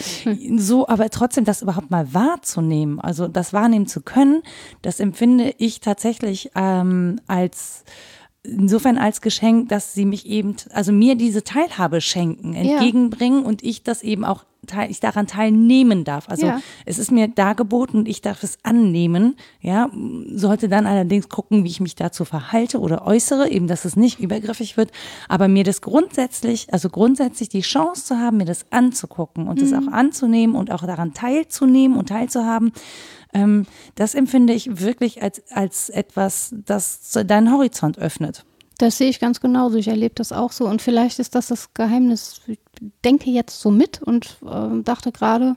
So, aber trotzdem das überhaupt mal wahrzunehmen, also das wahrnehmen zu können, das empfinde ich tatsächlich ähm, als insofern als Geschenk, dass sie mich eben, also mir diese Teilhabe schenken, entgegenbringen und ich das eben auch teil, ich daran teilnehmen darf. Also Ja. es ist mir dargeboten und ich darf es annehmen. Ja, sollte dann allerdings gucken, wie ich mich dazu verhalte oder äußere, eben, dass es nicht übergriffig wird. Aber mir das grundsätzlich, also grundsätzlich die Chance zu haben, mir das anzugucken und das auch anzunehmen und auch daran teilzunehmen und teilzuhaben, ähm, das empfinde ich wirklich als, als etwas, das deinen Horizont öffnet. Das sehe ich ganz genauso. Ich erlebe das auch so. Und vielleicht ist das das Geheimnis. Ich denke jetzt so mit und äh, dachte gerade,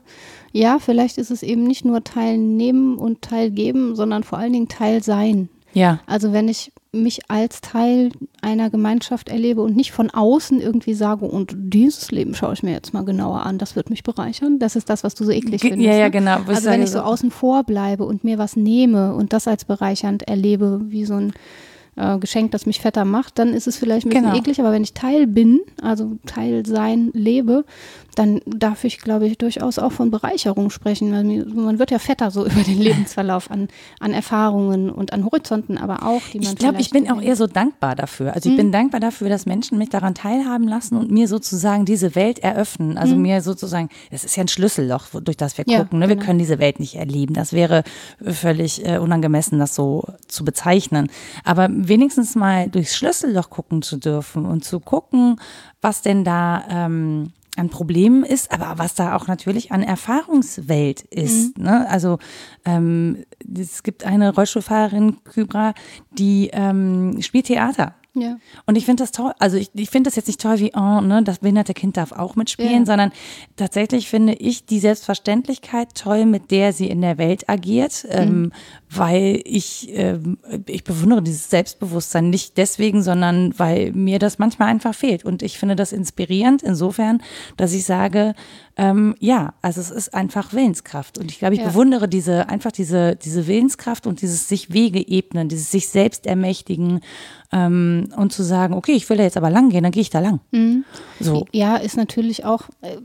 ja, vielleicht ist es eben nicht nur teilnehmen und teilgeben, sondern vor allen Dingen Teil sein. Ja. Also wenn ich mich als Teil einer Gemeinschaft erlebe und nicht von außen irgendwie sage, und dieses Leben schaue ich mir jetzt mal genauer an, das wird mich bereichern. Das ist das, was du so eklig findest. ja, ja, ne? genau. Ich Also wenn ich so so- außen vor bleibe und mir was nehme und das als bereichernd erlebe, wie so ein äh, Geschenk, das mich fetter macht, dann ist es vielleicht ein bisschen Genau. eklig, aber wenn ich Teil bin, also Teil sein lebe, dann darf ich, glaube ich, durchaus auch von Bereicherung sprechen. Man wird ja fetter so über den Lebensverlauf an, an Erfahrungen und an Horizonten, aber auch, die man Ich glaube, ich bin auch eher so dankbar dafür. Also ich bin dankbar dafür, dass Menschen mich daran teilhaben lassen und mir sozusagen diese Welt eröffnen. Also mir sozusagen, es ist ja ein Schlüsselloch, durch das wir Ja, gucken. Ne? Wir genau. können diese Welt nicht erleben. Das wäre völlig äh, unangemessen, das so zu bezeichnen. Aber wenigstens mal durchs Schlüsselloch gucken zu dürfen und zu gucken, was denn da ähm, an Problemen ist, aber was da auch natürlich an Erfahrungswelt ist. Ne? Also ähm, es gibt eine Rollstuhlfahrerin, Kybra, die ähm, spielt Theater. Ja. Und ich finde das toll. Also ich, ich finde das jetzt nicht toll wie, oh, ne, das behinderte Kind darf auch mitspielen, Ja. sondern tatsächlich finde ich die Selbstverständlichkeit toll, mit der sie in der Welt agiert, ähm, weil ich, ähm, ich bewundere dieses Selbstbewusstsein nicht deswegen, sondern weil mir das manchmal einfach fehlt. Und ich finde das inspirierend insofern, dass ich sage, ähm, ja, also es ist einfach Willenskraft. Und ich glaube, ich Ja. bewundere diese, einfach diese, diese Willenskraft und dieses sich Wege ebnen, dieses sich selbst ermächtigen ähm, und zu sagen, okay, ich will da jetzt aber lang gehen, dann gehe ich da lang. So. Ja, ist natürlich auch, äh,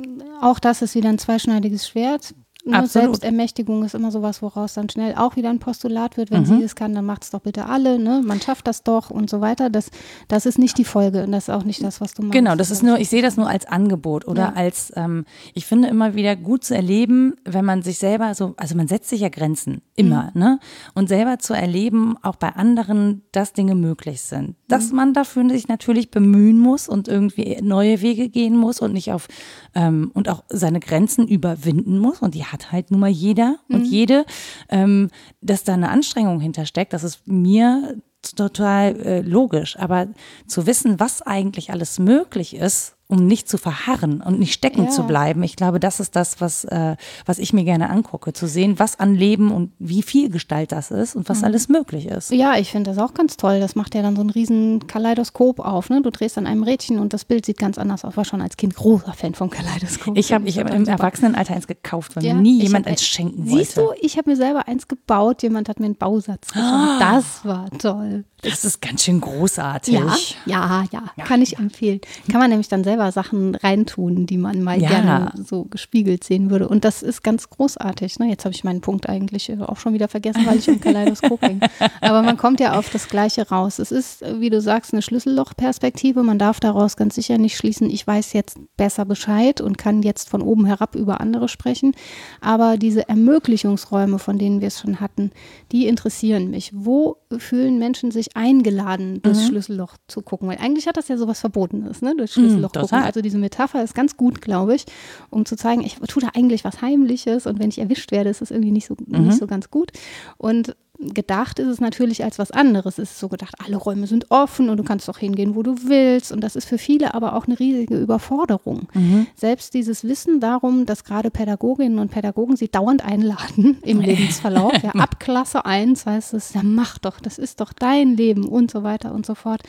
auch das ist wieder ein zweischneidiges Schwert. Ne, Absolut. Selbstermächtigung ist immer sowas, woraus dann schnell auch wieder ein Postulat wird. Wenn sie es kann, dann macht es doch bitte alle. Ne? Man schafft das doch und so weiter. Das, das ist nicht die Folge und das ist auch nicht das, was du machst. Genau, das ist nur, ich sehe das nur als Angebot oder Ja. als, ähm, ich finde immer wieder gut zu erleben, wenn man sich selber so, also man setzt sich ja Grenzen, immer, Mhm. ne? Und selber zu erleben, auch bei anderen, dass Dinge möglich sind. Dass Mhm. man dafür sich natürlich bemühen muss und irgendwie neue Wege gehen muss und nicht auf, ähm, und auch seine Grenzen überwinden muss. Und die hat halt nun mal jeder und jede, ähm, dass da eine Anstrengung hintersteckt, das ist mir total äh, logisch. Aber zu wissen, was eigentlich alles möglich ist, um nicht zu verharren und nicht stecken Ja. zu bleiben, ich glaube, das ist das, was, äh, was ich mir gerne angucke. Zu sehen, was an Leben und wie viel Gestalt das ist und was alles möglich ist. Ja, ich finde das auch ganz toll. Das macht ja dann so ein riesen Kaleidoskop auf. Ne? Du drehst an einem Rädchen und das Bild sieht ganz anders aus. War schon als Kind großer Fan vom Kaleidoskop. Ich habe ich hab im Super. Erwachsenenalter eins gekauft, weil Ja, mir nie jemand hab eins ein- schenken wollte. Siehst du, ich habe mir selber eins gebaut. Jemand hat mir einen Bausatz geschenkt. Das war toll. Das ist ganz schön großartig. Ja, ja, ja, kann ich empfehlen. Kann man nämlich dann selber Sachen reintun, die man mal Ja. gerne so gespiegelt sehen würde. Und das ist ganz großartig. Ne? Jetzt habe ich meinen Punkt eigentlich äh, auch schon wieder vergessen, weil ich im Kaleidoskop hänge. Aber man kommt ja auf das Gleiche raus. Es ist, äh, wie du sagst, eine Schlüssellochperspektive. Man darf daraus ganz sicher nicht schließen, ich weiß jetzt besser Bescheid und kann jetzt von oben herab über andere sprechen. Aber diese Ermöglichungsräume, von denen wir es schon hatten, die interessieren mich. Wo fühlen Menschen sich eingeladen, durchs Schlüsselloch zu gucken? Weil eigentlich hat das ja sowas Verbotenes, ne? Durchs Schlüsselloch gucken. total. Also diese Metapher ist ganz gut, glaube ich, um zu zeigen, ich tue da eigentlich was Heimliches und wenn ich erwischt werde, ist das irgendwie nicht so, nicht so ganz gut. Und gedacht ist es natürlich als was anderes. Es ist so gedacht, alle Räume sind offen und du kannst doch hingehen, wo du willst. Und das ist für viele aber auch eine riesige Überforderung. Selbst dieses Wissen darum, dass gerade Pädagoginnen und Pädagogen sie dauernd einladen im Lebensverlauf. Ja, ab Klasse 1 heißt es, ja mach doch, das ist doch dein Leben und so weiter und so fort.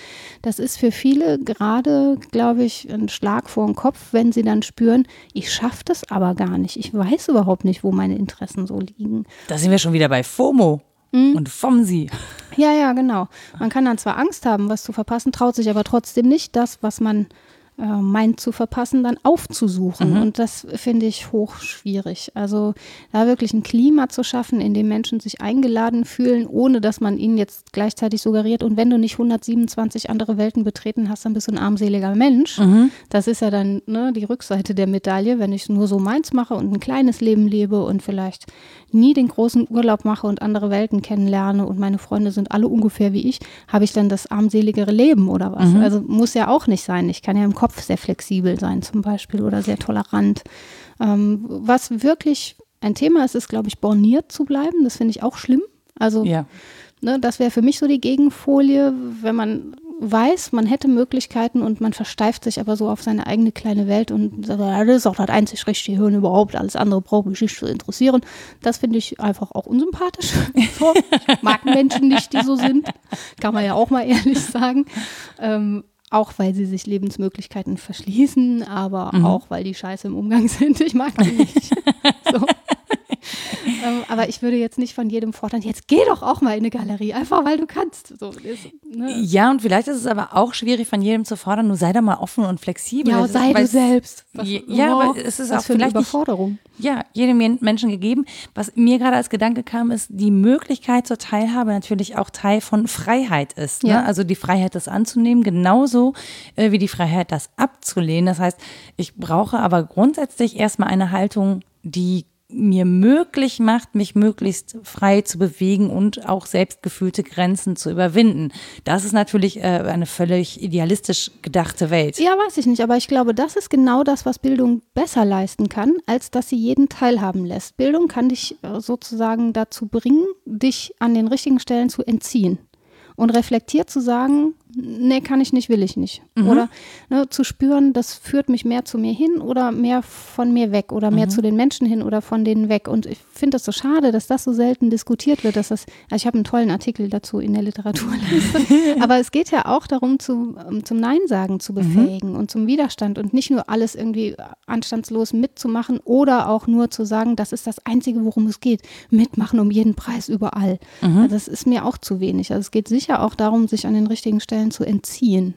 Das ist für viele gerade, glaube ich, ein Schlag vor den Kopf, wenn sie dann spüren, ich schaffe das aber gar nicht. Ich weiß überhaupt nicht, wo meine Interessen so liegen. Da sind wir schon wieder bei FOMO Mhm. und FOMSI. Ja, ja, genau. Man kann dann zwar Angst haben, was zu verpassen, traut sich aber trotzdem nicht, das, was man meint zu verpassen, dann aufzusuchen. Und das finde ich hoch schwierig. Also da wirklich ein Klima zu schaffen, in dem Menschen sich eingeladen fühlen, ohne dass man ihnen jetzt gleichzeitig suggeriert, und wenn du nicht 127 andere Welten betreten hast, dann bist du ein armseliger Mensch. Das ist ja dann ne, die Rückseite der Medaille, wenn ich nur so meins mache und ein kleines Leben lebe und vielleicht nie den großen Urlaub mache und andere Welten kennenlerne und meine Freunde sind alle ungefähr wie ich, habe ich dann das armseligere Leben oder was? Also muss ja auch nicht sein. Ich kann ja im Kopf sehr flexibel sein zum Beispiel oder sehr tolerant. Ähm, was wirklich ein Thema ist, ist, glaube ich, borniert zu bleiben. Das finde ich auch schlimm. Also Ja. Ne, das wäre für mich so die Gegenfolie, wenn man weiß, man hätte Möglichkeiten und man versteift sich aber so auf seine eigene kleine Welt und sagt, ja, das ist auch das einzig richtige Hirn überhaupt, alles andere braucht mich nicht zu interessieren. Das finde ich einfach auch unsympathisch. Ich mag Menschen nicht, die so sind, kann man ja auch mal ehrlich sagen. Ähm, auch weil sie sich Lebensmöglichkeiten verschließen, aber auch weil die scheiße im Umgang sind. Ich mag die nicht. so. ähm, aber ich würde jetzt nicht von jedem fordern, jetzt geh doch auch mal in eine Galerie, einfach weil du kannst. So, ist, ne? Ja, und vielleicht ist es aber auch schwierig von jedem zu fordern, nur sei da mal offen und flexibel. Ja, sei du selbst. Was- Ja, aber es ist was auch für eine vielleicht nicht, Überforderung. ja, jedem Men- Menschen gegeben. Was mir gerade als Gedanke kam, ist, die Möglichkeit zur Teilhabe natürlich auch Teil von Freiheit ist. Ne? Ja. Also die Freiheit, das anzunehmen, genauso äh, wie die Freiheit, das abzulehnen. Das heißt, ich brauche aber grundsätzlich erstmal eine Haltung, die mir möglich macht, mich möglichst frei zu bewegen und auch selbstgefühlte Grenzen zu überwinden. Das ist natürlich äh, eine völlig idealistisch gedachte Welt. Ja, weiß ich nicht, aber ich glaube, das ist genau das, was Bildung besser leisten kann, als dass sie jeden teilhaben lässt. Bildung kann dich äh, sozusagen dazu bringen, dich an den richtigen Stellen zu entziehen und reflektiert zu sagen, nee, kann ich nicht, will ich nicht. Mhm. Oder ne, zu spüren, das führt mich mehr zu mir hin oder mehr von mir weg oder mehr mhm. zu den Menschen hin oder von denen weg. Und ich finde das so schade, dass das so selten diskutiert wird, dass das, also ich habe einen tollen Artikel dazu in der Literaturliste, aber es geht ja auch darum, zu, um, zum Nein sagen zu mhm. befähigen mhm. und zum Widerstand und nicht nur alles irgendwie anstandslos mitzumachen oder auch nur zu sagen, das ist das Einzige, worum es geht. Mitmachen um jeden Preis überall. Mhm. Das ist mir auch zu wenig. Also es geht sicher auch darum, sich an den richtigen Stellen zu entziehen.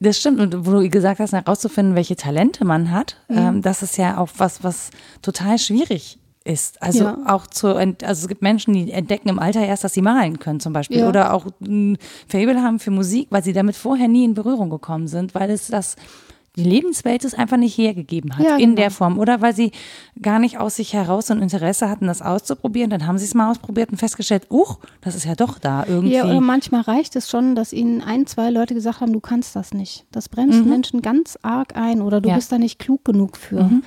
Das stimmt. Und wo du gesagt hast, herauszufinden, welche Talente man hat, mhm. ähm, das ist ja auch was, was total schwierig ist. Also ja. auch zu, also es gibt Menschen, die entdecken im Alter erst, dass sie malen können zum Beispiel. Ja. Oder auch ein Fable haben für Musik, weil sie damit vorher nie in Berührung gekommen sind, weil es das die Lebenswelt es einfach nicht hergegeben hat ja, in genau. der Form. Oder weil sie gar nicht aus sich heraus ein Interesse hatten, das auszuprobieren. Dann haben sie es mal ausprobiert und festgestellt, uch, das ist ja doch da irgendwie. Ja, oder manchmal reicht es schon, dass ihnen ein, zwei Leute gesagt haben, du kannst das nicht. Das bremst mhm. Menschen ganz arg ein oder du ja. bist da nicht klug genug für. Mhm.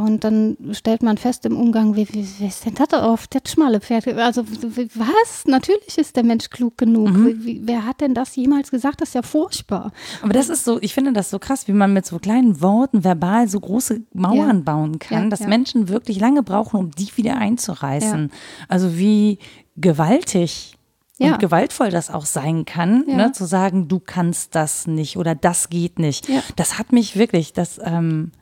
Und dann stellt man fest im Umgang, wie, wie, wie ist denn das auf der schmale Pferd? Also was? Natürlich ist der Mensch klug genug. Mhm. Wie, wer hat denn das jemals gesagt? Das ist ja furchtbar. Aber das ist so, ich finde das so krass, wie man mit so kleinen Worten verbal so große Mauern ja. bauen kann, ja, dass ja. Menschen wirklich lange brauchen, um die wieder einzureißen. Also wie gewaltig und gewaltvoll das auch sein kann, ne, zu sagen, du kannst das nicht oder das geht nicht. Das hat mich wirklich, das ähm,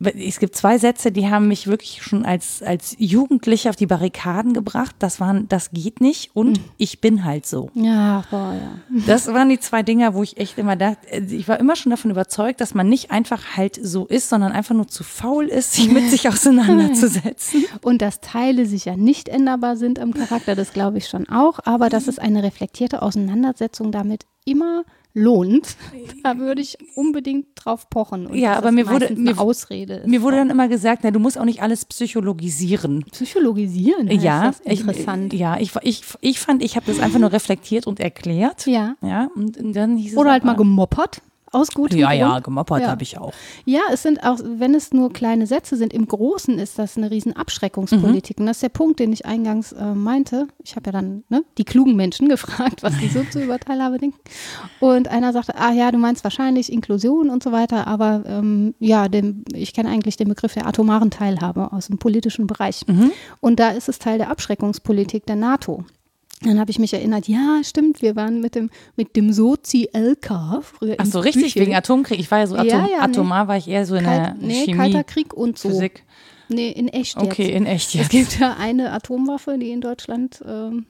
es gibt zwei Sätze, die haben mich wirklich schon als, als Jugendliche auf die Barrikaden gebracht. Das waren, das geht nicht und mhm. ich bin halt so. Ja, boah, ja. Das waren die zwei Dinger, wo ich echt immer dachte, ich war immer schon davon überzeugt, dass man nicht einfach halt so ist, sondern einfach nur zu faul ist, sich mit sich auseinanderzusetzen. Und dass Teile sicher nicht änderbar sind am Charakter, das glaube ich schon auch, aber dass es eine reflektierte Auseinandersetzung damit immer lohnt, da würde ich unbedingt drauf pochen. Und ja, aber mir wurde mir, Ausrede mir wurde dann immer gesagt, na, du musst auch nicht alles psychologisieren. Psychologisieren? Ja, interessant. Ich, ja, ich, ich, ich fand, ich habe das einfach nur reflektiert und erklärt. Ja. Ja, und dann hieß es Oder halt mal gemoppert aus gutem ja, Grund. Ja, gemoppert ja. habe ich auch. Ja, es sind auch, wenn es nur kleine Sätze sind, im Großen ist das eine riesen Abschreckungspolitik. Mhm. Und das ist der Punkt, den ich eingangs äh, meinte. Ich habe ja dann ne, die klugen Menschen gefragt, was die so zu über Teilhabe denken. Und einer sagte, ah ja, du meinst wahrscheinlich Inklusion und so weiter, aber ähm, ja, dem, ich kenne eigentlich den Begriff der atomaren Teilhabe aus dem politischen Bereich. Mhm. Und da ist es Teil der Abschreckungspolitik der NATO. Dann habe ich mich erinnert, ja, stimmt, wir waren mit dem, mit dem Sozi-LK früher. Ach so, richtig, Büchel. wegen Atomkrieg. Ich war ja so Atom, ja, ja, atomar, war ich eher so in Kalt, der nee, Chemie. Kalter Krieg und so. Physik. Nee, in echt jetzt. Okay, in echt jetzt. Es gibt ja eine Atomwaffe, die in Deutschland ähm,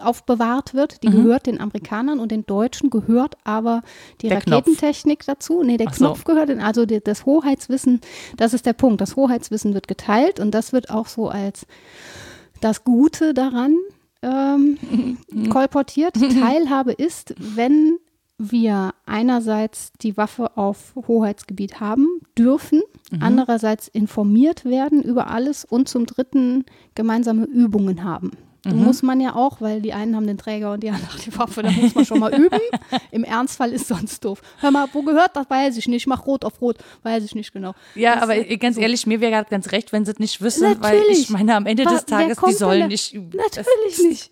aufbewahrt wird. Die mhm. gehört den Amerikanern und den Deutschen gehört aber die der Raketentechnik Knopf. dazu. Nee, der Ach Knopf so. gehört, in, also die, das Hoheitswissen, das ist der Punkt. Das Hoheitswissen wird geteilt und das wird auch so als das Gute daran ähm, kolportiert. Teilhabe ist, wenn wir einerseits die Waffe auf Hoheitsgebiet haben dürfen, mhm. andererseits informiert werden über alles und zum Dritten gemeinsame Übungen haben. Mhm. Muss man ja auch, weil die einen haben den Träger und die anderen die Waffe, da muss man schon mal üben. Im Ernstfall ist sonst doof. Hör mal, wo gehört das? Weiß ich nicht. Ich mach rot auf rot, weiß ich nicht genau. Ja, das aber ganz so. ehrlich, mir wäre gerade ganz recht, wenn sie es nicht wissen, Natürlich. weil ich meine, am Ende des Tages, die sollen nicht üben. Natürlich nicht.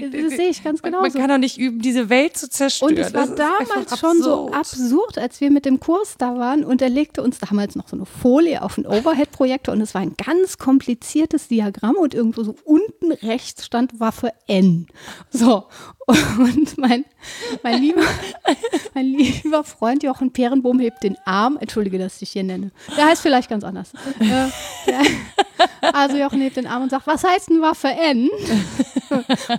Das sehe ich ganz genau. Man, kann doch nicht üben, diese Welt zu zerstören. Und es war damals schon so absurd, als wir mit dem Kurs da waren und er legte uns damals noch so eine Folie auf den Overhead-Projektor und es war ein ganz kompliziertes Diagramm und irgendwo so unten rechts stand Waffe N. So. Und mein, mein, lieber, mein lieber Freund Jochen Perenbohm hebt den Arm, entschuldige, dass ich dich hier nenne. Der heißt vielleicht ganz anders. Äh, der, also Jochen hebt den Arm und sagt, was heißt denn Waffe N?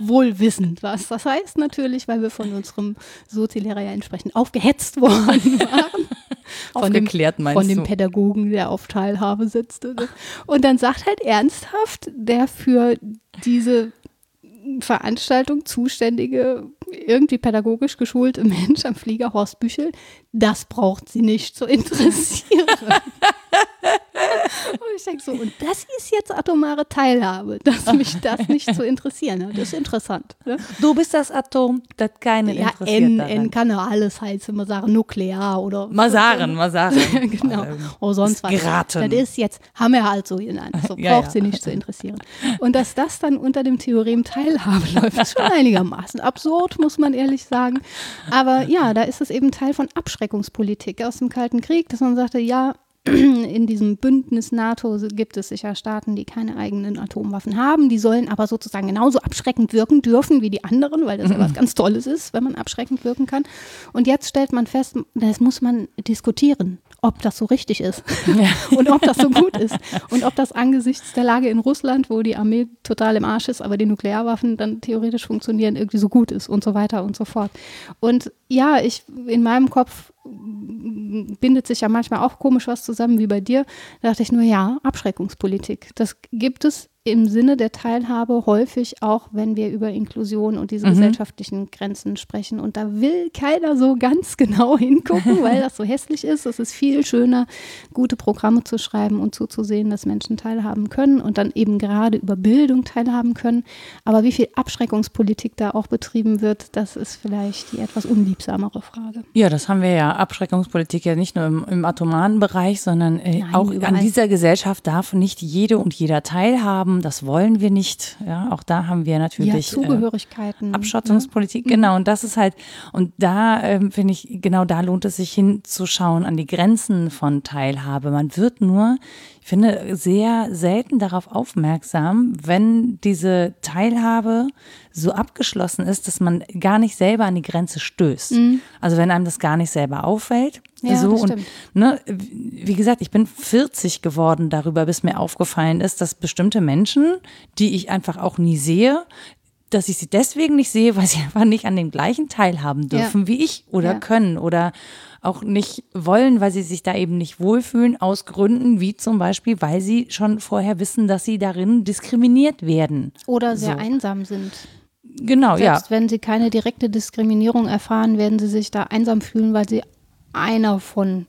Wohl wissend was. Das heißt natürlich, weil wir von unserem Sozialehrer ja entsprechend aufgehetzt worden waren. Aufgeklärt meinst Von dem du? Pädagogen, der auf Teilhabe sitzte. Ne? Und dann sagt halt ernsthaft der für diese Veranstaltung zuständige, irgendwie pädagogisch geschulte Mensch am Flieger Horst Büchel, das braucht sie nicht zu interessieren. Und ich denke so, und das ist jetzt atomare Teilhabe, dass mich das nicht zu interessieren hat. Das ist interessant. Ne? Du bist das Atom, das keinen ja, interessiert. N, daran. N kann ja alles heißen, mal sagen, nuklear oder. Mal sagen, mal sagen. genau. Ähm, Oder sonst was. geraten. Das ist jetzt, haben wir halt so hinein. So Ja, braucht ja. sie nicht zu interessieren. Und dass das dann unter dem Theorem Teilhabe läuft, ist schon einigermaßen absurd, muss man ehrlich sagen. Aber ja, da ist es eben Teil von Abschreckungspolitik aus dem Kalten Krieg, dass man sagte, ja, in diesem Bündnis NATO gibt es sicher Staaten, die keine eigenen Atomwaffen haben. Die sollen aber sozusagen genauso abschreckend wirken dürfen wie die anderen, weil das ja was ganz Tolles ist, wenn man abschreckend wirken kann. Und jetzt stellt man fest, das muss man diskutieren, ob das so richtig ist und ob das so gut ist und ob das angesichts der Lage in Russland, wo die Armee total im Arsch ist, aber die Nuklearwaffen dann theoretisch funktionieren, irgendwie so gut ist und so weiter und so fort. Und ja, ich in meinem Kopf bindet sich ja manchmal auch komisch was zusammen wie bei dir. Da dachte ich nur, ja, Abschreckungspolitik. Das gibt es im Sinne der Teilhabe häufig auch, wenn wir über Inklusion und diese gesellschaftlichen Grenzen sprechen. Und da will keiner so ganz genau hingucken, weil das so hässlich ist. Es ist viel schöner, gute Programme zu schreiben und zuzusehen, dass Menschen teilhaben können und dann eben gerade über Bildung teilhaben können. Aber wie viel Abschreckungspolitik da auch betrieben wird, das ist vielleicht die etwas unliebsamere Frage. Ja, das haben wir ja, Abschreckungspolitik ja nicht nur im, im atomaren Bereich, sondern äh, Nein, auch überall. an dieser Gesellschaft darf nicht jede und jeder teilhaben. Das wollen wir nicht. Ja, auch da haben wir Ja, natürlich äh, Zugehörigkeiten. Abschottungspolitik, genau. Und das ist halt, und da ähm, finde ich, genau da lohnt es sich hinzuschauen an die Grenzen von Teilhabe. Man wird nur, ich finde, sehr selten darauf aufmerksam, wenn diese Teilhabe so abgeschlossen ist, dass man gar nicht selber an die Grenze stößt. Also wenn einem das gar nicht selber auffällt. Mhm. Ja, so das und ne, wie gesagt, ich bin 40 geworden darüber, bis mir aufgefallen ist, dass bestimmte Menschen, die ich einfach auch nie sehe, dass ich sie deswegen nicht sehe, weil sie einfach nicht an dem gleichen teilhaben dürfen Ja. wie ich oder Ja. können oder auch nicht wollen, weil sie sich da eben nicht wohlfühlen, aus Gründen wie zum Beispiel, weil sie schon vorher wissen, dass sie darin diskriminiert werden. Oder sehr So. einsam sind. Genau, ja. Selbst wenn sie keine direkte Diskriminierung erfahren, werden sie sich da einsam fühlen, weil sie einer von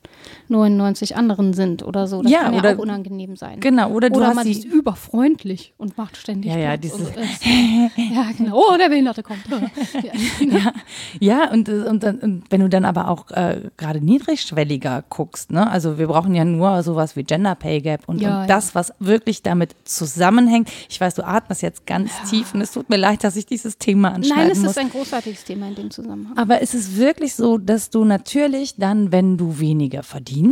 99 anderen sind oder so. Das Ja, kann ja oder- auch unangenehm sein. Genau, oder du oder hast man ist überfreundlich und macht ständig Ja, ja, dieses- und ist, ja, genau. Oh, der Behinderte kommt. Ja. Ja, und, äh, und, dann, wenn du dann aber auch äh, gerade niedrigschwelliger guckst, ne? also wir brauchen ja nur sowas wie Gender Pay Gap und, Ja, und das, was wirklich damit zusammenhängt. Ich weiß, du atmest jetzt ganz tief und es tut mir leid, dass ich dieses Thema anschneiden Nein, es muss. ist ein großartiges Thema in dem Zusammenhang. Aber es ist wirklich so, dass du natürlich dann, wenn du weniger verdienst,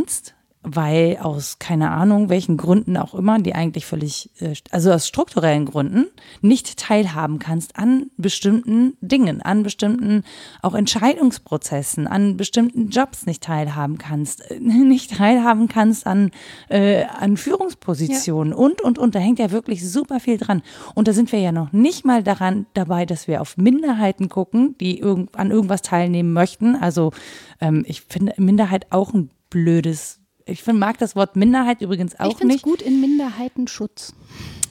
weil aus keine Ahnung welchen Gründen auch immer, die eigentlich völlig, äh, also aus strukturellen Gründen, nicht teilhaben kannst an bestimmten Dingen, an bestimmten auch Entscheidungsprozessen, an bestimmten Jobs nicht teilhaben kannst, äh, nicht teilhaben kannst an, äh, an Führungspositionen und, und, und. Da hängt ja wirklich super viel dran. Und da sind wir ja noch nicht mal daran dabei, dass wir auf Minderheiten gucken, die irgend, an irgendwas teilnehmen möchten. Also ähm, ich finde Minderheit auch ein blödes ich find, mag das Wort Minderheit übrigens ich auch finde es nicht. gut in Minderheitenschutz.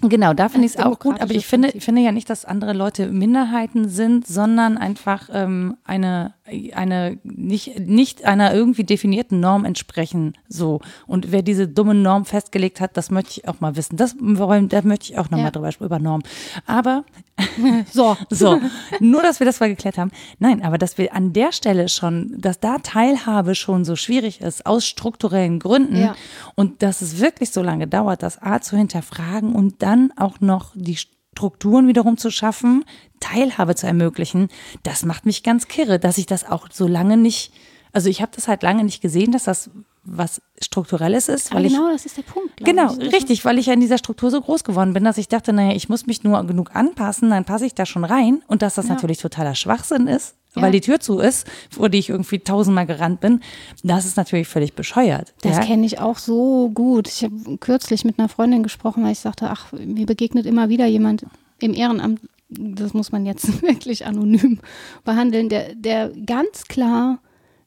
Genau, da finde ich es auch gut, aber ich finde, ich finde ja nicht, dass andere Leute Minderheiten sind, sondern einfach ähm, eine, eine nicht, nicht einer irgendwie definierten Norm entsprechen. So. Und wer diese dumme Norm festgelegt hat, das möchte ich auch mal wissen. Das wollen, da möchte ich auch nochmal Ja. drüber sprechen, über Norm. Aber So. so, nur dass wir das mal geklärt haben. Nein, aber dass wir an der Stelle schon, dass da Teilhabe schon so schwierig ist, aus strukturellen Gründen Ja. und dass es wirklich so lange dauert, das A zu hinterfragen und dann auch noch die Strukturen wiederum zu schaffen, Teilhabe zu ermöglichen, das macht mich ganz kirre, dass ich das auch so lange nicht, also ich habe das halt lange nicht gesehen, dass das was Strukturelles ist, weil Aber ich genau das ist der Punkt. Genau, ich. Richtig, weil ich ja in dieser Struktur so groß geworden bin, dass ich dachte, naja, ich muss mich nur genug anpassen, dann passe ich da schon rein. Und dass das Ja. natürlich totaler Schwachsinn ist, Ja. weil die Tür zu ist, vor die ich irgendwie tausendmal gerannt bin, das ist natürlich völlig bescheuert. Das ja? kenne ich auch so gut. Ich habe kürzlich mit einer Freundin gesprochen, weil ich sagte, ach, mir begegnet immer wieder jemand im Ehrenamt, das muss man jetzt wirklich anonym behandeln, der, der ganz klar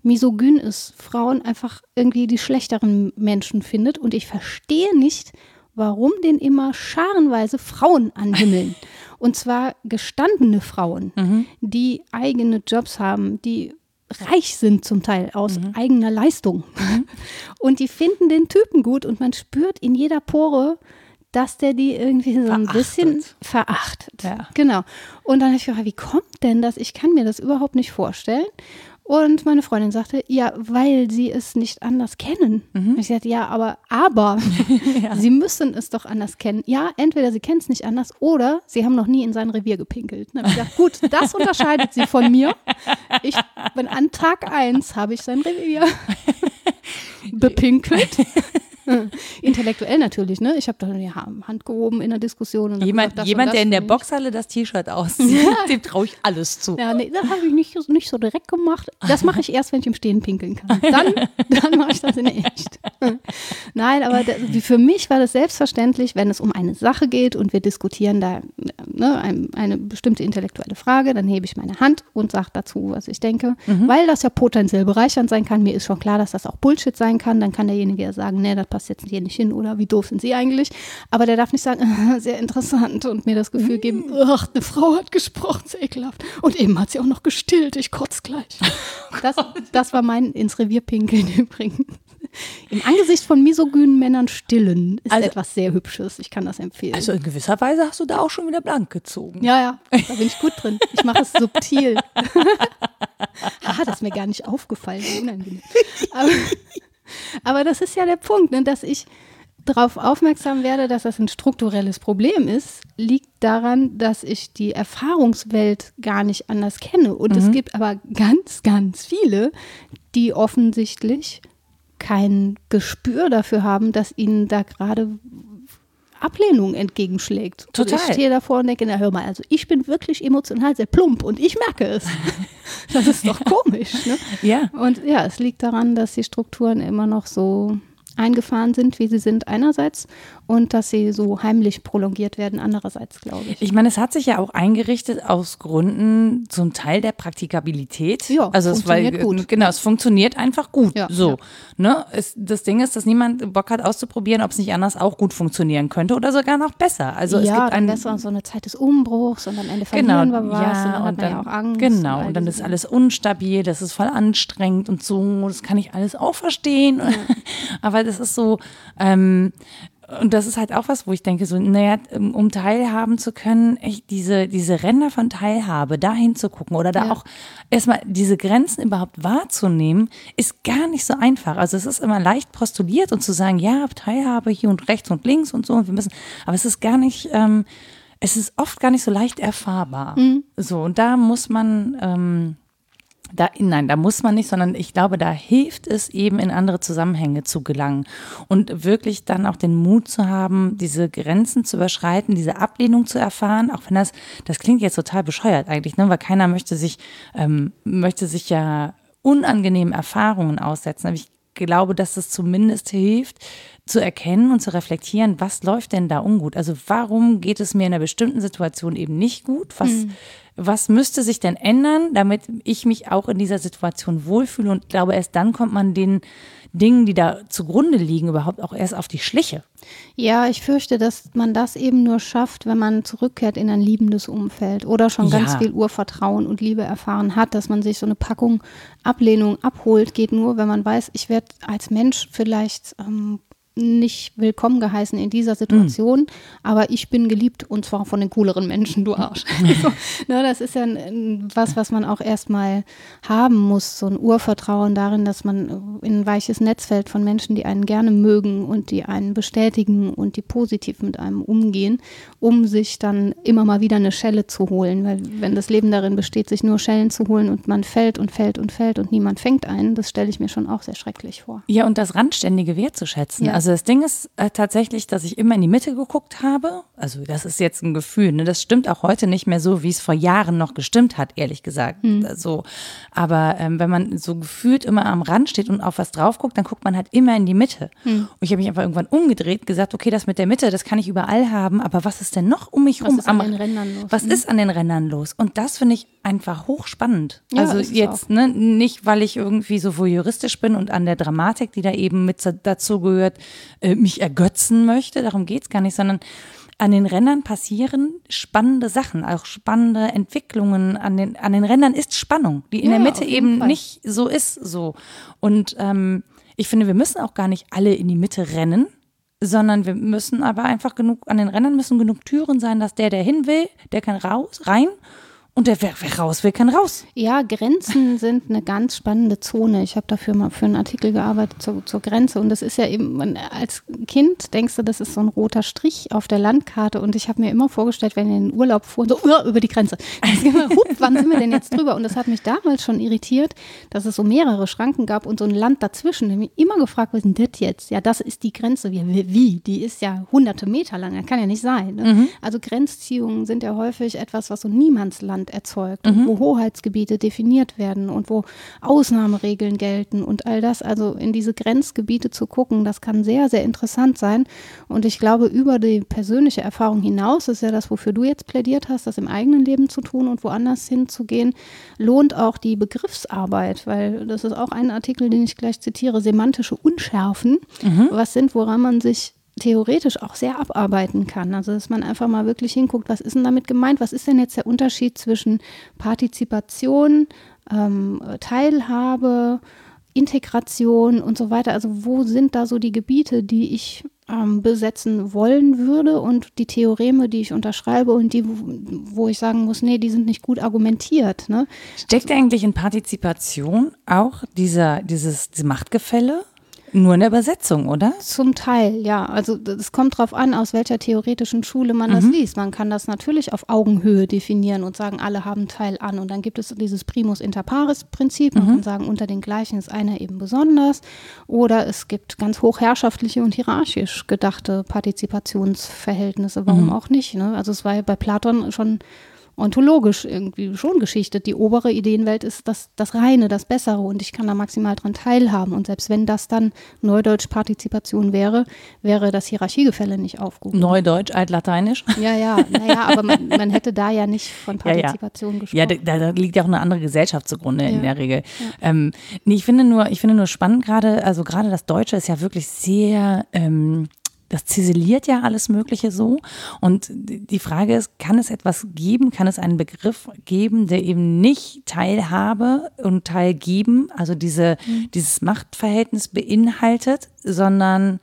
misogyn ist, Frauen einfach irgendwie die schlechteren Menschen findet. Und ich verstehe nicht, warum den immer scharenweise Frauen anhimmeln. Und zwar gestandene Frauen, die eigene Jobs haben, die reich sind zum Teil aus eigener Leistung. Und die finden den Typen gut und man spürt in jeder Pore, dass der die irgendwie so ein Verachtet. bisschen verachtet. Ja. Genau. Und dann habe ich gefragt, wie kommt denn das? Ich kann mir das überhaupt nicht vorstellen. Und meine Freundin sagte, ja, weil sie es nicht anders kennen. Und ich sagte, ja, aber, aber, sie müssen es doch anders kennen. Ja, entweder sie kennen es nicht anders oder sie haben noch nie in sein Revier gepinkelt. Dann habe ich gesagt, gut, das unterscheidet sie von mir. Ich bin an Tag eins habe ich sein Revier bepinkelt. Intellektuell natürlich, ne? Ich habe da die Ha- Hand gehoben in der Diskussion. Und Jemand, das und jemand das der in der. Boxhalle das T-Shirt auszieht, dem traue ich alles zu. Ja, nee, das habe ich nicht, nicht so direkt gemacht. Das mache ich erst, wenn ich im Stehen pinkeln kann. Dann, dann mache ich das in echt. Nein, aber da, wie für mich war das selbstverständlich, wenn es um eine Sache geht und wir diskutieren da ne, ein, eine bestimmte intellektuelle Frage, dann hebe ich meine Hand und sage dazu, was ich denke. Weil das ja potenziell bereichernd sein kann. Mir ist schon klar, dass das auch Bullshit sein kann. Dann kann derjenige ja sagen, nee, das passt jetzt hier nicht hin oder wie doof sind Sie eigentlich. Aber der darf nicht sagen, sehr interessant und mir das Gefühl geben, ach, eine Frau hat gesprochen, sehr ekelhaft. Und eben hat sie auch noch gestillt, ich kotze gleich. Das, das war mein ins Revier pinkeln übrigens. Im Angesicht von misogynen Männern stillen ist Also- etwas sehr Hübsches. Ich kann das empfehlen. Also in gewisser Weise hast du da auch schon wieder blank gezogen. ja, ja, da bin ich gut drin. Ich mache es subtil. ah, das ist mir gar nicht aufgefallen. Unangenehm. Aber, aber das ist ja der Punkt, ne, dass ich darauf aufmerksam werde, dass das ein strukturelles Problem ist, liegt daran, dass ich die Erfahrungswelt gar nicht anders kenne. Und es gibt aber ganz, ganz viele, die offensichtlich kein Gespür dafür haben, dass ihnen da gerade Ablehnung entgegenschlägt. Und Total. ich stehe davor und denke, na hör mal, also ich bin wirklich emotional sehr plump und ich merke es. Das ist doch komisch. Ne? Ja. Und ja, es liegt daran, dass die Strukturen immer noch so eingefahren sind, wie sie sind einerseits und dass sie so heimlich prolongiert werden andererseits, glaube ich. Ich meine, es hat sich ja auch eingerichtet aus Gründen zum Teil der Praktikabilität. Ja, also es war, funktioniert gut. genau, es funktioniert einfach gut. Ja, so, ja. ne? Es, das Ding ist, dass niemand Bock hat auszuprobieren, ob es nicht anders auch gut funktionieren könnte oder sogar noch besser. Also es ja, gibt dann es auch so eine Zeit des Umbruchs und am Ende Genau, verlieren wir was ja, und dann hat und man ja dann, auch Angst. genau, all und dann ist alles unstabil, das ist voll anstrengend und so, das kann ich alles auch verstehen. Aber das ist so, ähm, und das ist halt auch was, wo ich denke, so, naja, um um teilhaben zu können, echt diese, diese Ränder von Teilhabe, da hinzugucken oder da Ja. auch erstmal diese Grenzen überhaupt wahrzunehmen, ist gar nicht so einfach. Also es ist immer leicht postuliert und zu sagen, ja, Teilhabe hier und rechts und links und so und wir müssen, aber es ist gar nicht, ähm, es ist oft gar nicht so leicht erfahrbar. So, und da muss man, ähm, da, nein, da muss man nicht, sondern ich glaube, da hilft es eben in andere Zusammenhänge zu gelangen und wirklich dann auch den Mut zu haben, diese Grenzen zu überschreiten, diese Ablehnung zu erfahren, auch wenn das, das klingt jetzt total bescheuert eigentlich, ne, weil keiner möchte sich, ähm, möchte sich ja unangenehmen Erfahrungen aussetzen. Aber ich glaube, dass es zumindest hilft, zu erkennen und zu reflektieren, was läuft denn da ungut? Also warum geht es mir in einer bestimmten Situation eben nicht gut? Was, was müsste sich denn ändern, damit ich mich auch in dieser Situation wohlfühle? Und glaube, erst dann kommt man den Dingen, die da zugrunde liegen, überhaupt auch erst auf die Schliche. Ja, ich fürchte, dass man das eben nur schafft, wenn man zurückkehrt in ein liebendes Umfeld oder schon ganz Ja. viel Urvertrauen und Liebe erfahren hat, dass man sich so eine Packung Ablehnung abholt, geht nur, wenn man weiß, ich werde als Mensch vielleicht ähm, nicht willkommen geheißen in dieser Situation, aber ich bin geliebt und zwar von den cooleren Menschen, du Arsch. so, ne, das ist ja was, was man auch erstmal haben muss, so ein Urvertrauen darin, dass man in ein weiches Netz fällt von Menschen, die einen gerne mögen und die einen bestätigen und die positiv mit einem umgehen, um sich dann immer mal wieder eine Schelle zu holen. Weil wenn das Leben darin besteht, sich nur Schellen zu holen und man fällt und fällt und fällt und niemand fängt einen, das stelle ich mir schon auch sehr schrecklich vor. Ja, und das Randständige wertzuschätzen. Ja. Also das Ding ist äh, tatsächlich, dass ich immer in die Mitte geguckt habe. Also das ist jetzt ein Gefühl. Ne? Das stimmt auch heute nicht mehr so, wie es vor Jahren noch gestimmt hat, ehrlich gesagt. Äh, So. Aber ähm, wenn man so gefühlt immer am Rand steht und auf was drauf guckt, dann guckt man halt immer in die Mitte. Und ich habe mich einfach irgendwann umgedreht, gesagt, okay, das mit der Mitte, das kann ich überall haben, aber was ist denn noch um mich Was rum? ist an am- den Rändern los? Was ist an den Rändern los? Und das finde ich einfach hochspannend. Ja, also es jetzt ne, nicht, weil ich irgendwie so voyeuristisch bin und an der Dramatik, die da eben mit dazu gehört, äh, mich ergötzen möchte. Darum geht's gar nicht, sondern an den Rändern passieren spannende Sachen, auch spannende Entwicklungen. An den, an den Rändern ist Spannung, die in Ja, der Mitte eben Fall. nicht so ist. So. Und ähm, ich finde, wir müssen auch gar nicht alle in die Mitte rennen, sondern wir müssen aber einfach genug, an den Rändern müssen genug Türen sein, dass der, der hin will, der kann raus, rein und der, wer, wer raus will, kann raus. Ja, Grenzen sind eine ganz spannende Zone. Ich habe dafür mal für einen Artikel gearbeitet zur, zur Grenze. Und das ist ja eben, als Kind denkst du, das ist so ein roter Strich auf der Landkarte. Und ich habe mir immer vorgestellt, wenn wir in den Urlaub fuhren, so "Uah, über die Grenze. Immer, Hup, wann sind wir denn jetzt drüber? Und das hat mich damals schon irritiert, dass es so mehrere Schranken gab und so ein Land dazwischen. Ich habe mich immer gefragt, was ist denn das jetzt? Ja, das ist die Grenze. Wie? wie? Die ist ja hunderte Meter lang. Das kann ja nicht sein. Ne? Also Grenzziehungen sind ja häufig etwas, was so ein Niemandsland erzeugt, und wo Hoheitsgebiete definiert werden und wo Ausnahmeregeln gelten und all das. Also in diese Grenzgebiete zu gucken, das kann sehr, sehr interessant sein. Und ich glaube, über die persönliche Erfahrung hinaus, ist ja das, wofür du jetzt plädiert hast, das im eigenen Leben zu tun und woanders hinzugehen, lohnt auch die Begriffsarbeit, weil das ist auch ein Artikel, den ich gleich zitiere, semantische Unschärfen, was sind, woran man sich theoretisch auch sehr abarbeiten kann. Also dass man einfach mal wirklich hinguckt, was ist denn damit gemeint? Was ist denn jetzt der Unterschied zwischen Partizipation, ähm, Teilhabe, Integration und so weiter? Also wo sind da so die Gebiete, die ich ähm, besetzen wollen würde und die Theoreme, die ich unterschreibe und die, wo, ich sagen muss, nee, die sind nicht gut argumentiert. Ne? Steckt eigentlich in Partizipation auch dieser, dieses, dieses Machtgefälle? Nur in der Übersetzung, oder? Zum Teil, ja. Also es kommt darauf an, aus welcher theoretischen Schule man das liest. Man kann das natürlich auf Augenhöhe definieren und sagen, alle haben Teil an. Und dann gibt es dieses Primus inter pares Prinzip. Man kann sagen, unter den gleichen ist einer eben besonders. Oder es gibt ganz hochherrschaftliche und hierarchisch gedachte Partizipationsverhältnisse. Warum auch nicht? Ne? Also es war ja bei Platon schon ontologisch irgendwie schon geschichtet. Die obere Ideenwelt ist das, das Reine, das Bessere und ich kann da maximal dran teilhaben. Und selbst wenn das dann Neudeutsch Partizipation wäre, wäre das Hierarchiegefälle nicht aufgehoben. Neudeutsch, Altlateinisch. Ja, ja, naja, aber man, man hätte da ja nicht von Ja, ja. Partizipation gesprochen. Ja, da, da liegt ja auch eine andere Gesellschaft zugrunde in Ja. der Regel. Ähm, nee, ich finde nur, ich finde nur spannend gerade, also gerade das Deutsche ist ja wirklich sehr, ähm, das ziseliert ja alles Mögliche so. Und die Frage ist, kann es etwas geben, kann es einen Begriff geben, der eben nicht Teilhabe und Teilgeben, also diese, dieses Machtverhältnis beinhaltet, sondern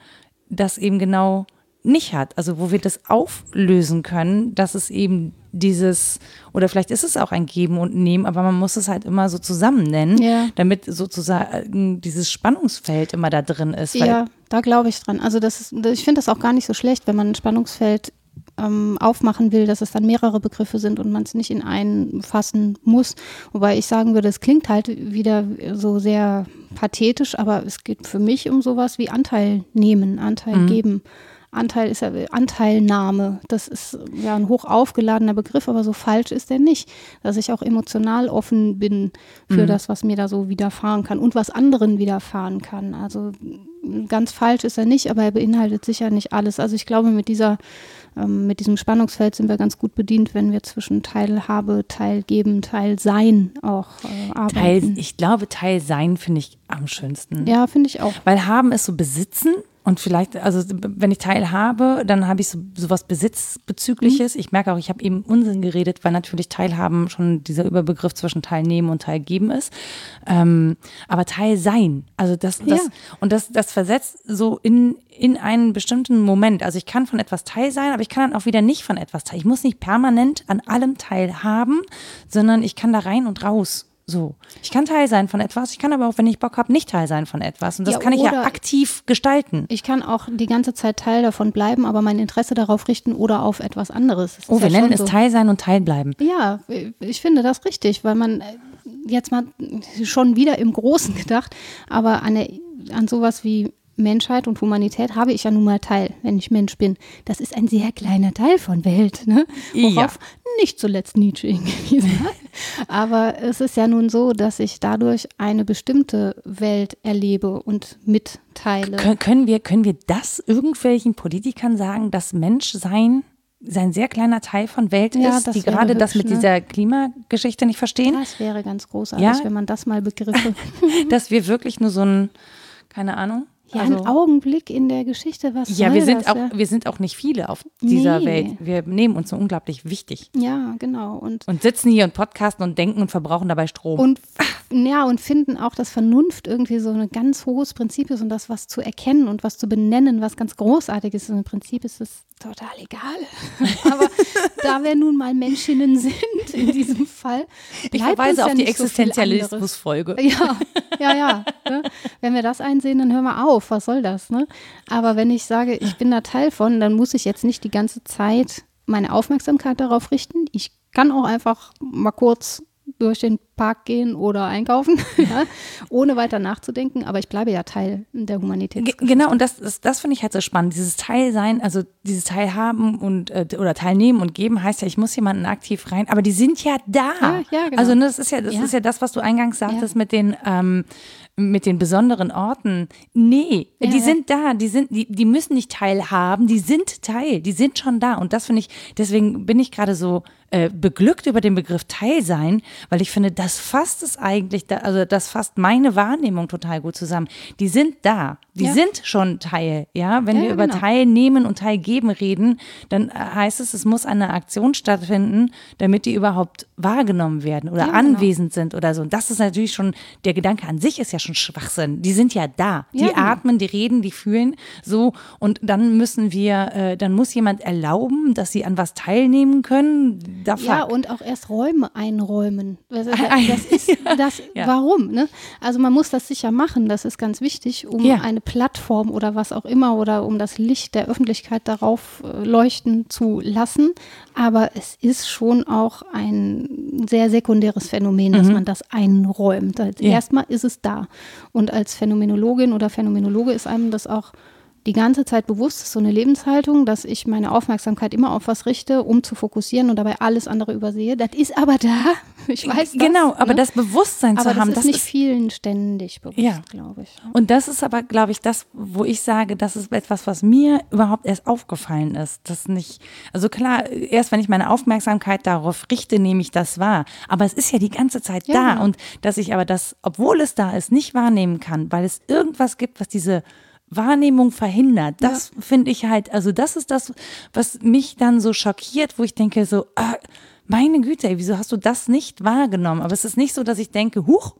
das eben genau nicht hat, also wo wir das auflösen können, dass es eben dieses, oder vielleicht ist es auch ein Geben und Nehmen, aber man muss es halt immer so zusammen nennen, Ja. damit sozusagen dieses Spannungsfeld immer da drin ist. Ja, da glaube ich dran. Also das ist, ich finde das auch gar nicht so schlecht, wenn man ein Spannungsfeld ähm, aufmachen will, dass es dann mehrere Begriffe sind und man es nicht in einen fassen muss. Wobei ich sagen würde, es klingt halt wieder so sehr pathetisch, aber es geht für mich um sowas wie Anteil nehmen, Anteil geben. Anteil ist ja Anteilnahme. Das ist ja ein hoch aufgeladener Begriff, aber so falsch ist er nicht. Dass ich auch emotional offen bin für das, was mir da so widerfahren kann und was anderen widerfahren kann. Also ganz falsch ist er nicht, aber er beinhaltet sicher nicht alles. Also ich glaube, mit dieser, ähm, mit diesem Spannungsfeld sind wir ganz gut bedient, wenn wir zwischen Teilhabe, Teilgeben, Teilsein auch äh, arbeiten. Teil, ich glaube, Teil sein finde ich am schönsten. ja, finde ich auch. Weil haben ist so besitzen und vielleicht, also wenn ich Teilhabe, dann habe ich so sowas Besitzbezügliches. Ich merke auch, ich habe eben Unsinn geredet, weil natürlich Teilhaben schon dieser Überbegriff zwischen Teilnehmen und Teilgeben ist. Ähm, aber Teilsein, also das, das Ja. und das, das versetzt so in, in einen bestimmten Moment. Also ich kann von etwas Teil sein, aber ich kann dann auch wieder nicht von etwas teil. Ich muss nicht permanent an allem teilhaben, sondern ich kann da rein und raus. So. Ich kann Teil sein von etwas, ich kann aber auch, wenn ich Bock habe, nicht Teil sein von etwas. Und das Ja, kann ich ja aktiv gestalten. Ich kann auch die ganze Zeit Teil davon bleiben, aber mein Interesse darauf richten oder auf etwas anderes. Oh, wir ja nennen es so. Teil sein und Teil bleiben. Ja, ich finde das richtig, weil man äh, jetzt mal schon wieder im Großen gedacht, aber an, der, an sowas wie Menschheit und Humanität habe ich ja nun mal teil, wenn ich Mensch bin. Das ist ein sehr kleiner Teil von Welt, ne? Ja. worauf nicht zuletzt Nietzsche hingewiesen hat. Aber es ist ja nun so, dass ich dadurch eine bestimmte Welt erlebe und mitteile. Kön können, wir, können wir das irgendwelchen Politikern sagen, dass Menschsein sein sehr kleiner Teil von Welt Ja, ist, das die gerade das hübsch, mit ne? dieser Klimageschichte nicht verstehen? Das wäre ganz großartig, Ja? wenn man das mal begriffe. Dass wir wirklich nur so ein, keine Ahnung, Ja, also, ein Augenblick in der Geschichte, was ja, wir sind das, auch, ja? wir sind auch nicht viele auf dieser Nee. Welt. Wir nehmen uns so unglaublich wichtig Ja, genau. Und, und sitzen hier und podcasten und denken und verbrauchen dabei Strom. und, ja, und finden auch, dass Vernunft irgendwie so ein ganz hohes Prinzip ist und das was zu erkennen und was zu benennen, was ganz großartig ist. Und im Prinzip ist es total egal. Aber da wir nun mal Menschinnen sind, in diesem Fall, ich verweise ja auf die nicht so. Existenzialismus-Folge. Ja, ja, ja. Ne? Wenn wir das einsehen, dann hören wir auf. Was soll das? Ne? Aber wenn ich sage, ich bin da Teil von, dann muss ich jetzt nicht die ganze Zeit meine Aufmerksamkeit darauf richten. Ich kann auch einfach mal kurz durch den Park gehen oder einkaufen, ja, ohne weiter nachzudenken. Aber ich bleibe ja Teil der Humanität. Genau, und das, das, das finde ich halt so spannend. Dieses Teilsein, also dieses Teilhaben und äh, oder Teilnehmen und geben heißt ja, ich muss jemanden aktiv rein, aber die sind ja da. Ja, ja, genau. Also ne, das ist ja, das Ja. ist ja das, was du eingangs sagtest mit den ähm, mit den besonderen Orten. Nee, Ja, die ja. sind da, die sind, die, die müssen nicht teilhaben, die sind Teil, die sind schon da. Und das finde ich, deswegen bin ich gerade so äh, beglückt über den Begriff Teilsein, weil ich finde, das fasst es eigentlich, also das fasst meine Wahrnehmung total gut zusammen. Die sind da, die Ja. sind schon Teil, ja. Wenn Ja, wir über genau. Teilnehmen und Teilgeben reden, dann äh, heißt es, es muss eine Aktion stattfinden, damit die überhaupt wahrgenommen werden oder Ja, genau. anwesend sind oder so. Und das ist natürlich schon, der Gedanke an sich ist ja schon Schwachsinn. Die sind ja da. Die genau. atmen, die reden, die fühlen so. Und dann müssen wir, äh, dann muss jemand erlauben, dass sie an was teilnehmen können. Da Ja, fuck. und auch erst Räume einräumen. Das, das, ist das, warum? Ne? Also man muss das sicher machen, das ist ganz wichtig, um Ja. Eine Plattform oder was auch immer oder um das Licht der Öffentlichkeit darauf äh, leuchten zu lassen. Aber es ist schon auch ein sehr sekundäres Phänomen, dass man das einräumt. Als Mhm. Ja. Erstmal ist es da. Und als Phänomenologin oder Phänomenologe ist einem das auch die ganze Zeit bewusst, ist so eine Lebenshaltung, dass ich meine Aufmerksamkeit immer auf was richte, um zu fokussieren und dabei alles andere übersehe. Das ist aber da. Ich weiß das. Genau, aber ne? das Bewusstsein aber zu haben, das ist das nicht ist vielen ständig bewusst, Ja. glaube ich. Und das ist aber, glaube ich, das, wo ich sage, das ist etwas, was mir überhaupt erst aufgefallen ist. Das nicht, also klar, erst wenn ich meine Aufmerksamkeit darauf richte, nehme ich das wahr. Aber es ist ja die ganze Zeit Ja, da. genau. Und dass ich aber das, obwohl es da ist, nicht wahrnehmen kann, weil es irgendwas gibt, was diese Wahrnehmung verhindert. Das finde ich halt, also das ist das, was mich dann so schockiert, wo ich denke so, ah, meine Güte, ey, wieso hast du das nicht wahrgenommen? Aber es ist nicht so, dass ich denke, huch,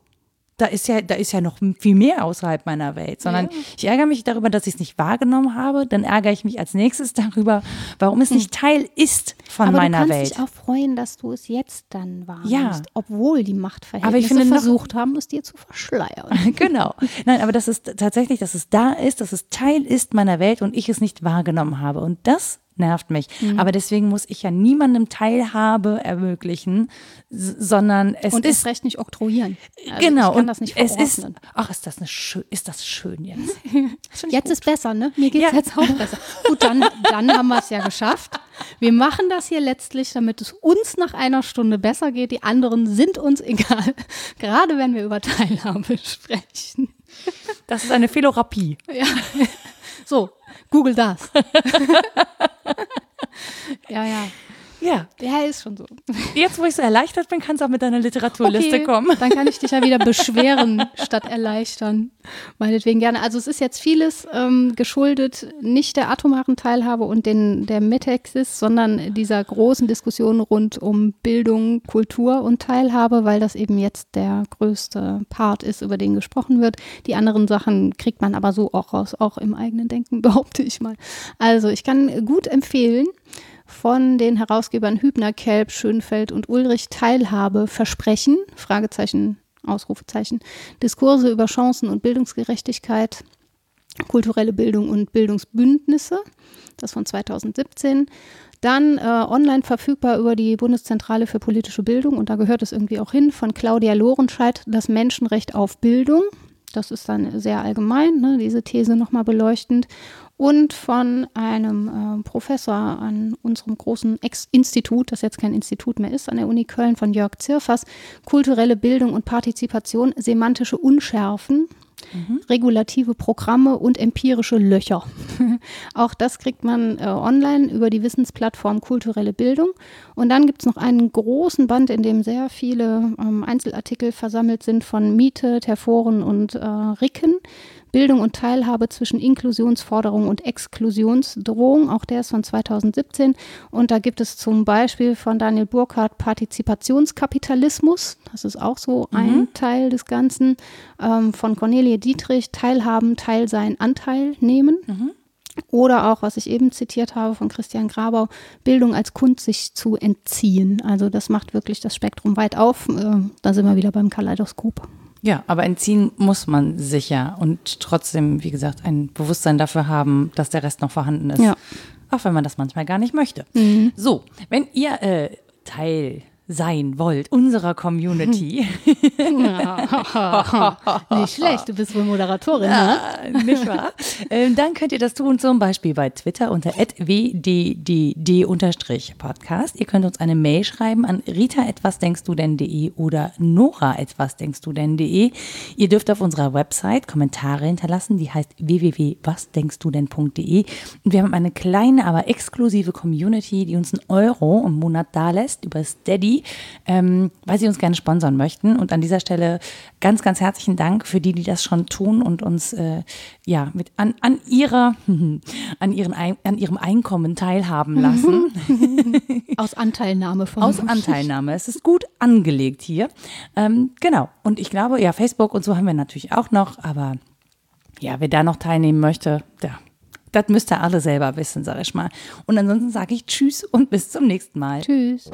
da ist ja, da ist ja noch viel mehr außerhalb meiner Welt, sondern ich ärgere mich darüber, dass ich es nicht wahrgenommen habe. Dann ärgere ich mich als nächstes darüber, warum es nicht Teil ist von aber meiner du kannst Welt. dich auch freuen, dass du es jetzt dann wahrnimmst, Ja. obwohl die Machtverhältnisse finde noch- versucht haben, es dir zu verschleiern. genau. Nein, aber das ist tatsächlich, dass es da ist, dass es Teil ist meiner Welt und ich es nicht wahrgenommen habe. Und das nervt mich. Mhm. Aber deswegen muss ich ja niemandem Teilhabe ermöglichen, sondern es Und ist erst recht nicht oktroyieren. Also genau Ich kann und das nicht es ist verordnen. ach ist das eine schön ist das schön jetzt Das Jetzt gut. ist besser, ne? Mir geht es Ja. jetzt auch besser. Gut, dann, dann haben wir es ja geschafft. Wir machen das hier letztlich, damit es uns nach einer Stunde besser geht. Die anderen sind uns egal. Gerade wenn wir über Teilhabe sprechen. das ist eine Philorapie Ja. So, google das. ja, ja. Ja Ja, ist schon so. jetzt wo ich so erleichtert bin kannst du auch mit deiner Literaturliste Okay, kommen Dann kann ich dich ja wieder beschweren statt erleichtern. Meinetwegen gerne. Also es ist jetzt vieles ähm, geschuldet, nicht der atomaren Teilhabe und den, der Metexis, sondern dieser großen Diskussion rund um Bildung, Kultur und Teilhabe, weil das eben jetzt der größte Part ist, über den gesprochen wird. Die anderen Sachen kriegt man aber so auch raus, auch im eigenen Denken, behaupte ich mal. Also ich kann gut empfehlen, von den Herausgebern Hübner, Kelb, Schönfeld und Ulrich Teilhabe versprechen, Fragezeichen, Ausrufezeichen, Diskurse über Chancen und Bildungsgerechtigkeit, kulturelle Bildung und Bildungsbündnisse, das von 2017. Dann äh, online verfügbar über die Bundeszentrale für politische Bildung und da gehört es irgendwie auch hin, von Claudia Lorenscheid, das Menschenrecht auf Bildung. Das ist dann sehr allgemein, ne, diese These nochmal beleuchtend. Und von einem äh, Professor an unserem großen Ex-Institut, das jetzt kein Institut mehr ist, an der Uni Köln von Jörg Zirfers, kulturelle Bildung und Partizipation, semantische Unschärfen, regulative Programme und empirische Löcher. Auch das kriegt man äh, online über die Wissensplattform Kulturelle Bildung. Und dann gibt es noch einen großen Band, in dem sehr viele ähm, Einzelartikel versammelt sind von Miete, Terforen und äh, Ricken Bildung und Teilhabe zwischen Inklusionsforderung und Exklusionsdrohung. Auch der ist von 2017. Und da gibt es zum Beispiel von Daniel Burkhardt Partizipationskapitalismus. Das ist auch so mhm. ein Teil des Ganzen. Ähm, von Cornelie Dietrich Teilhaben, Teilsein, Anteil nehmen. Mhm. Oder auch, was ich eben zitiert habe von Christian Grabau, Bildung als Kunst sich zu entziehen. Also das macht wirklich das Spektrum weit auf. Äh, da sind wir wieder beim Kaleidoskop. Ja, aber entziehen muss man sicher und trotzdem, wie gesagt, ein Bewusstsein dafür haben, dass der Rest noch vorhanden ist. Ja. Auch wenn man das manchmal gar nicht möchte. Mhm. So, wenn ihr äh, Teil sein wollt, unserer Community. nicht schlecht, du bist wohl Moderatorin, ne? nicht wahr? Ähm, dann könnt ihr das tun, zum Beispiel bei Twitter unter wddd-podcast. Ihr könnt uns eine Mail schreiben an rita etwas denkst du denn.de oder nora etwas denkst du denn.de. Ihr dürft auf unserer Website Kommentare hinterlassen, die heißt www.wasdenkst-du-denn.de. Und wir haben eine kleine, aber exklusive Community, die uns einen Euro im Monat da lässt über Steady ähm, weil sie uns gerne sponsern möchten. Und an dieser Stelle ganz, ganz herzlichen Dank für die, die das schon tun und uns äh, ja mit an, an ihrer an ihren an ihrem Einkommen teilhaben lassen. Aus Anteilnahme von Aus Anteilnahme. Es ist gut angelegt hier. Ähm, genau. Und ich glaube, ja, Facebook und so haben wir natürlich auch noch, aber ja, wer da noch teilnehmen möchte, der das müsst ihr alle selber wissen, sag ich mal. Und ansonsten sage ich Tschüss und bis zum nächsten Mal. Tschüss.